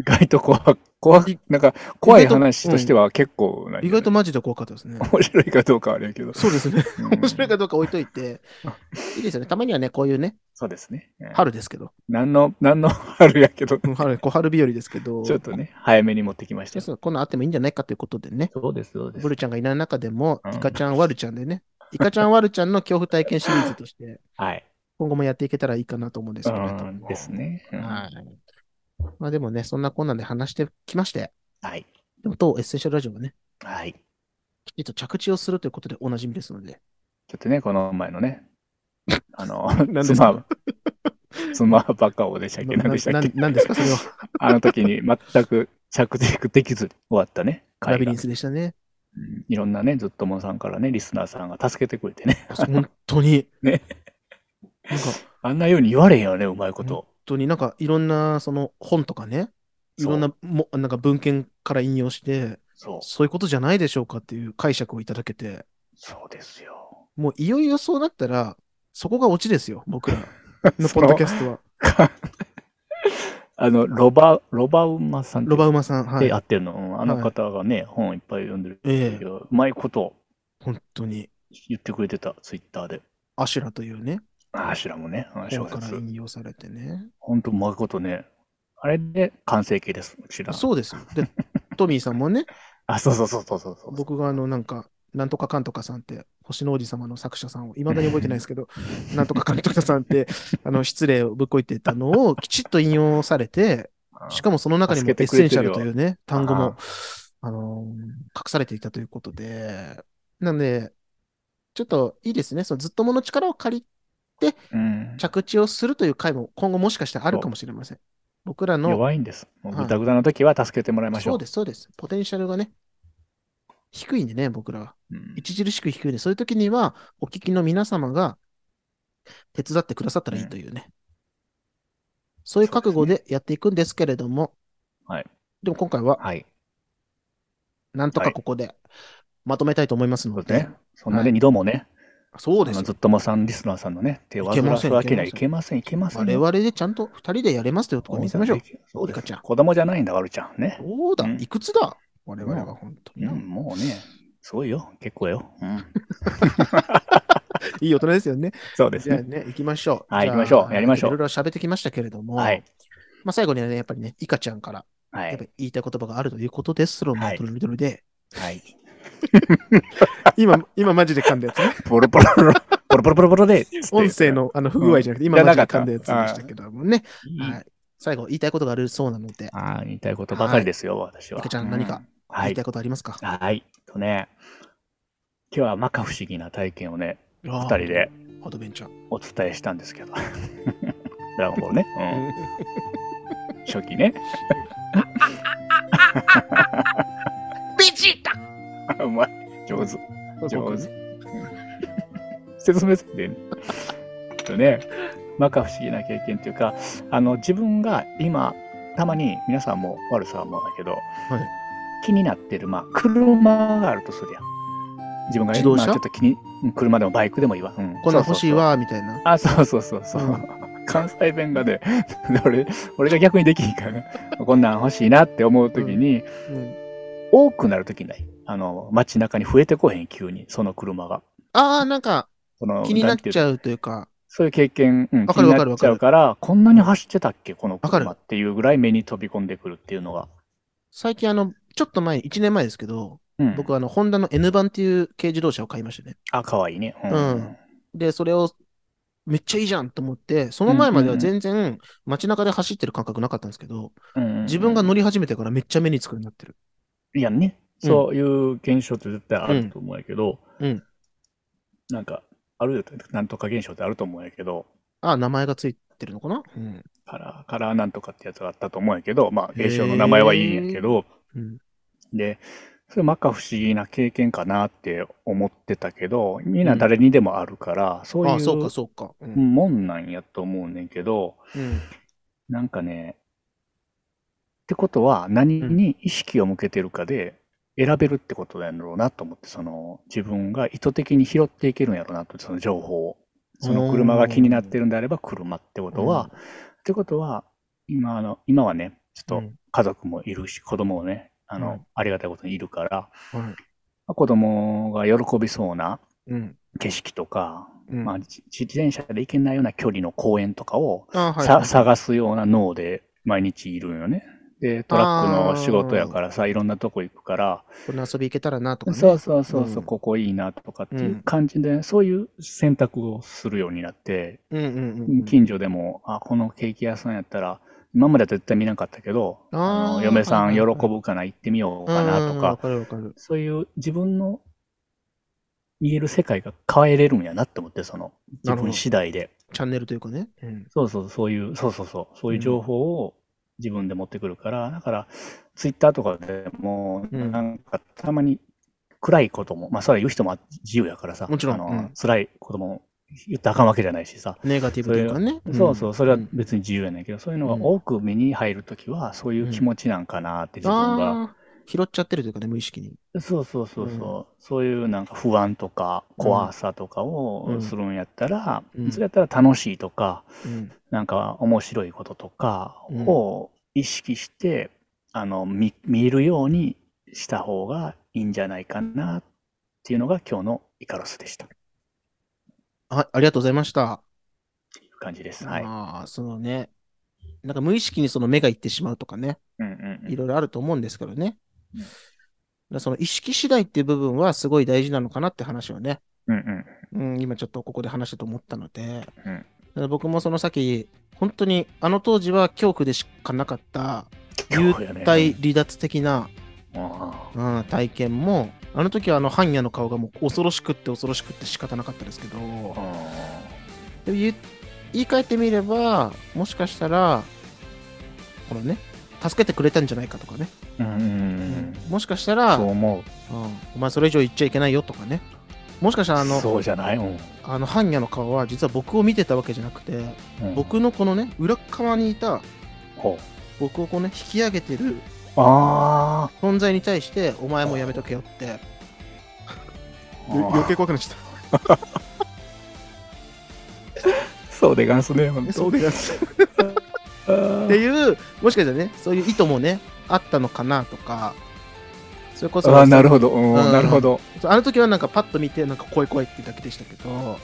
意外と怖、怖い、なんか、怖い話としては結構ない、意外とマジで怖かったですね。面白いかどうかはあれやけど。そうですね。うん面白いかどうか置いといて、(laughs) いいですよね。たまにはね、こういうね、そうですね。春ですけど、何の、何の春やけど、う (laughs) ん春、小春日和ですけど、ちょっとね、早めに持ってきましたよ。そうこんなんあってもいいんじゃないかということでね、そうです、そうですブ。ルちゃんがいない中でも、うんイカちゃん、ワルちゃんでね、イカちゃん、ワルちゃんの恐怖体験シリーズとして、(laughs) はい。今後もやっていけたらいいかなと思うんですけれども。うんですね。うんはい。まあでもね、そんなこんなんで話してきまして、はい。でも当エッセンシャルラジオはね、はい。きちっと着地をするということでおなじみですので、ちょっとね、この前のね、(laughs) あの、何ですか？妻、妻バカをでしたっけ？何でしたっけ？なななんですか、それは。(laughs) あの時に全く着陸できずに終わったね。ラビリンスでしたね。うんいろんなね、ずっともさんからね、リスナーさんが助けてくれてね。本当に。(laughs) ね。なんか、あんなように言われへんよね、うまいこ本と。当になんかいろんなその本とかね、いろんなもなんか文献から引用して、そう。そういうことじゃないでしょうかっていう解釈をいただけて、そうですよ。もういよいよそうなったら、そこがオチですよ、僕らの (laughs) ポッドキャストは。(laughs) あの、ロバ、ロバウマさんロバウマさん、はいでや。ってるの、うんあの方がね、本いっぱい読んでるええけど、うまいこと本当に、言ってくれてた、ツイッターで。アシュラというね、あーしらもね、本から説。引用されてね。本当うまいことね。あれで完成形です、うちら。そうですよ。で、(laughs) トミーさんもね、あ、そうそうそうそうそうそう。僕があの、なんか、なんとかかんとかさんって、星の王子様の作者さんを、いまだに覚えてないですけど、(laughs) なんとかかんとかさんって、あの、失礼をぶっこいてたのをきちっと引用されて、しかもその中にもエッセンシャルというね、単語あも、あのー隠されていたということで、なんで、ちょっといいですね。そのずっともの力を借り、うん、着地をするという回も今後もしかしたらあるかもしれません。僕らの、弱いんです。もうはいぐたぐたの時は助けてもらいましょう。そうです、そうです。ポテンシャルがね、低いんでね、僕らは。うん著しく低いんで、そういう時には、お聞きの皆様が手伝ってくださったらいいというね。そういう覚悟でやっていくんですけれども、はい。でも今回は、はい。なんとかここでまとめたいと思いますので、そね。そんなね、はい二度もね、そうですずっともさんリスナーさんのね、手を煩いけませんわすわけにはいいけけません、いけません我よ。々でちゃんと二人でやれますというところ見せましょう。そうですリカちゃん子供じゃないんだ、ワルちゃん。ね。そうだ、うんいくつだ？我々は本当にな。うん、もうね、すごいよ。結構よ。うん。(laughs) いい大人ですよね。そうですね。ね、行きましょう。はい行きましょうやりましょういろいろ喋ってきましたけれども、はい。まあ最後にはね、やっぱりね、イカちゃんから、はいやっぱ。り言いたい言葉があるということですろ、はいもうとろりどろりで、はい。(laughs) 今、今マジで噛んだやつね。ポロポロポロ、ポロポロポロポロで。音声のあの不具合じゃなくて、うん今マジで噛んだやつでしたけどもね。はい。最後、言いたいことがあるそうなので、ああ、言いたいことばかりですよ、私は。イカちゃん何か言いたい。ことありますか？はい。とね、今日は摩訶不思議な体験をね、二二人で。アドベンチャー。お伝えしたんですけど。(laughs) ドラゴンボールね。うん。(laughs) 初期ね。ビチッタ (laughs) うまい。上手。上手。(laughs) 説明するね。とね、摩訶不思議な経験というか、あの、自分が今、たまに皆さんも悪さはもだけど、はい気になってる、まあ、車があるとするやん。自分が自動車？まあちょっと気に、うん車でもバイクでもいいわ。うん、こんなん欲しい。わ、みたいな。あ、そうそうそうそう。うん関西弁がね、(laughs) 俺、俺が逆にできひんからね、こんなん欲しいなって思うときに、うん多くなるときない？あの、街中に増えてこへん、急に、その車が。ああ、なんかその気になっちゃうというか、そういう経験、うん、わかるわかる気になっちゃうから、こんなに走ってたっけ、この車っていうぐらい目に飛び込んでくるっていうのが。最近あの、ちょっと前、1年前ですけど、うん、僕はあの、ホンダの N 版っていう軽自動車を買いましたね。あ、かわいいね。うんで、それを、めっちゃいいじゃんと思って、その前までは全然街中で走ってる感覚なかったんですけど、うん自分が乗り始めてからめっちゃ目につくようになってる。いやね、うんそういう現象って絶対あると思うんやけど、うん。なんか、あるよ、なんとか現象ってあると思うんやけど、ああ、名前がついてるのかな？うん。カラー、カラーなんとかってやつがあったと思うんやけど、まあ、現象の名前はいいんやけど、うん。で、それ摩訶不思議な経験かなって思ってたけど、みんな誰にでもあるから、そうああ、いそうか、うそうか。うん。もんなんやと思うねんけど、うん。なんかね、ってことは何に意識を向けてるかで選べるってことなんだろうなと思って、その自分が意図的に拾っていけるんやろうなと、その情報を。その車が気になってるんであれば車ってことは、ってことは、今あの、今はね、ちょっとうん家族もいるし、子供もね、あの、うんありがたいことにいるから、はい。まあ子供が喜びそうなうん。景色とか、うん。まあ、自自転車で行けないような距離の公園とかを、はい。さ探すような脳で毎日いるんよね。で、トラックの仕事やからさ、いろんなとこ行くから、この遊び行けたらなとかね。そうそうそうそう、うんここいいなとかっていううん感じで、そういう選択をするようになって、うんうんうんうん。近所でも、あ、このケーキ屋さんやったら、今までは絶対見なかったけど、あーの嫁さん喜ぶかな、行ってみようかなとか。そういう自分の見える世界が変えれるんやなって思って、その自分次第で。チャンネルというかね。うん。そうそう、そういう、そうそうそう、そういう情報を自分で持ってくるから、だから、ツイッターとかでも、うん。なんかたまに暗いことも、まあ、それは言う人も自由やからさ、もちろん。あの、うん。辛いことも言ったらあかんわけじゃないしさ、ネガティブというかね。そうそう、それはん別に自由やねんけど、そういうのが多く目に入るときは、そういう気持ちなんかなって自分が、拾っちゃってるというかね、無意識に。そうそうそうそう、そういうなんか不安とか怖さとかうをんするんやったら、うんそれやったら楽しいとか、うん。なんか面白いこととかうんを意識して、あの、見、見るようにした方がいいんじゃないかなっていうのが今日のイカロスでした。あありがとうございました。いう感じです。はい。ああ、そのね、なんか無意識にその目がいってしまうとかね、うんうんうんいろいろあると思うんですけどね。うん。その意識次第っていう部分はすごい大事なのかなって話をね、うんうん。うん、今ちょっとここで話したと思ったので、うん。僕もその先、本当にあの当時は恐怖でしかなかった幽体離脱的な、あうん、体験も、あの時はあの般若の顔がもう恐ろしくって恐ろしくって仕方なかったですけど、言い換えてみれば、もしかしたら、このね、助けてくれたんじゃないかとかね。うん。もしかしたら、そう思う。うんお前それ以上言っちゃいけないよとかね。もしかしたらあの、そうじゃない？うん。あの、般若の顔は実は僕を見てたわけじゃなくて、うん。僕のこのね、裏側にいた、ほ僕をこうね、引き上げてる存在に対して、お前もやめとけよって、余計怖くなっちゃっそうでガンスね、そうでやつっていう、もしかしたらね、そういう意図もね、あったのかなとか、それこそ、ああ、なるほど。うんうんなるほど。あの時はなんかパッと見て、なんか怖い怖いってだけでしたけど、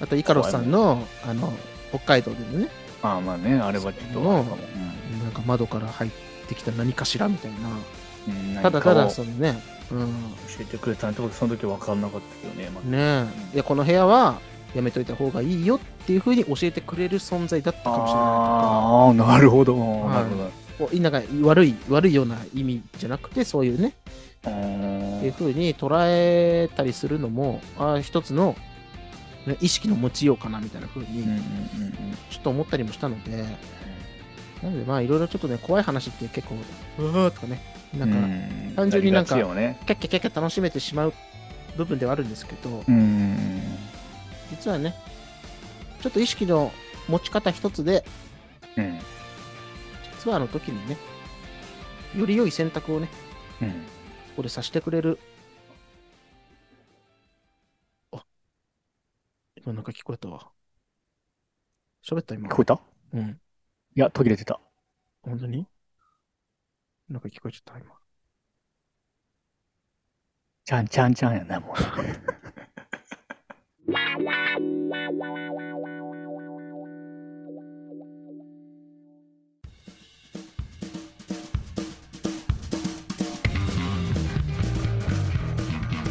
あとイカロスさんの、あの、北海道でのね、ああ、まあね、あれはちょっとあるかも。なんか窓から入ってきた何かしらみたいな、うんただただそのね、うん、教えてくれたんって僕その時分かんなかったけどね。まあねえ、いや、この部屋はやめといた方がいいよっていうふうに教えてくれる存在だったかもしれないああ、なるほど。なるほど。こうなんか悪い、悪いような意味じゃなくて、そういうね、っていうふうに捉えたりするのも、ああ一つの、ね、意識の持ちようかなみたいなふうに、ちょっと思ったりもしたので、なのでまあいろいろちょっとね、怖い話って結構、うわーとかね、なんか、うん。単純になんかキャッキャキャッキャ楽しめてしまう部分ではあるんですけど、うん。実はね、ちょっと意識の持ち方一つで、うん実はあの時にね、より良い選択をね、うんここでさせてくれる。あ、今なんか聞こえたわ。喋った今聞。こえた？うん。いや、途切れてた。本当に？なんか聞こえちゃった今。ちゃんちゃんちゃんやな、もう。(laughs)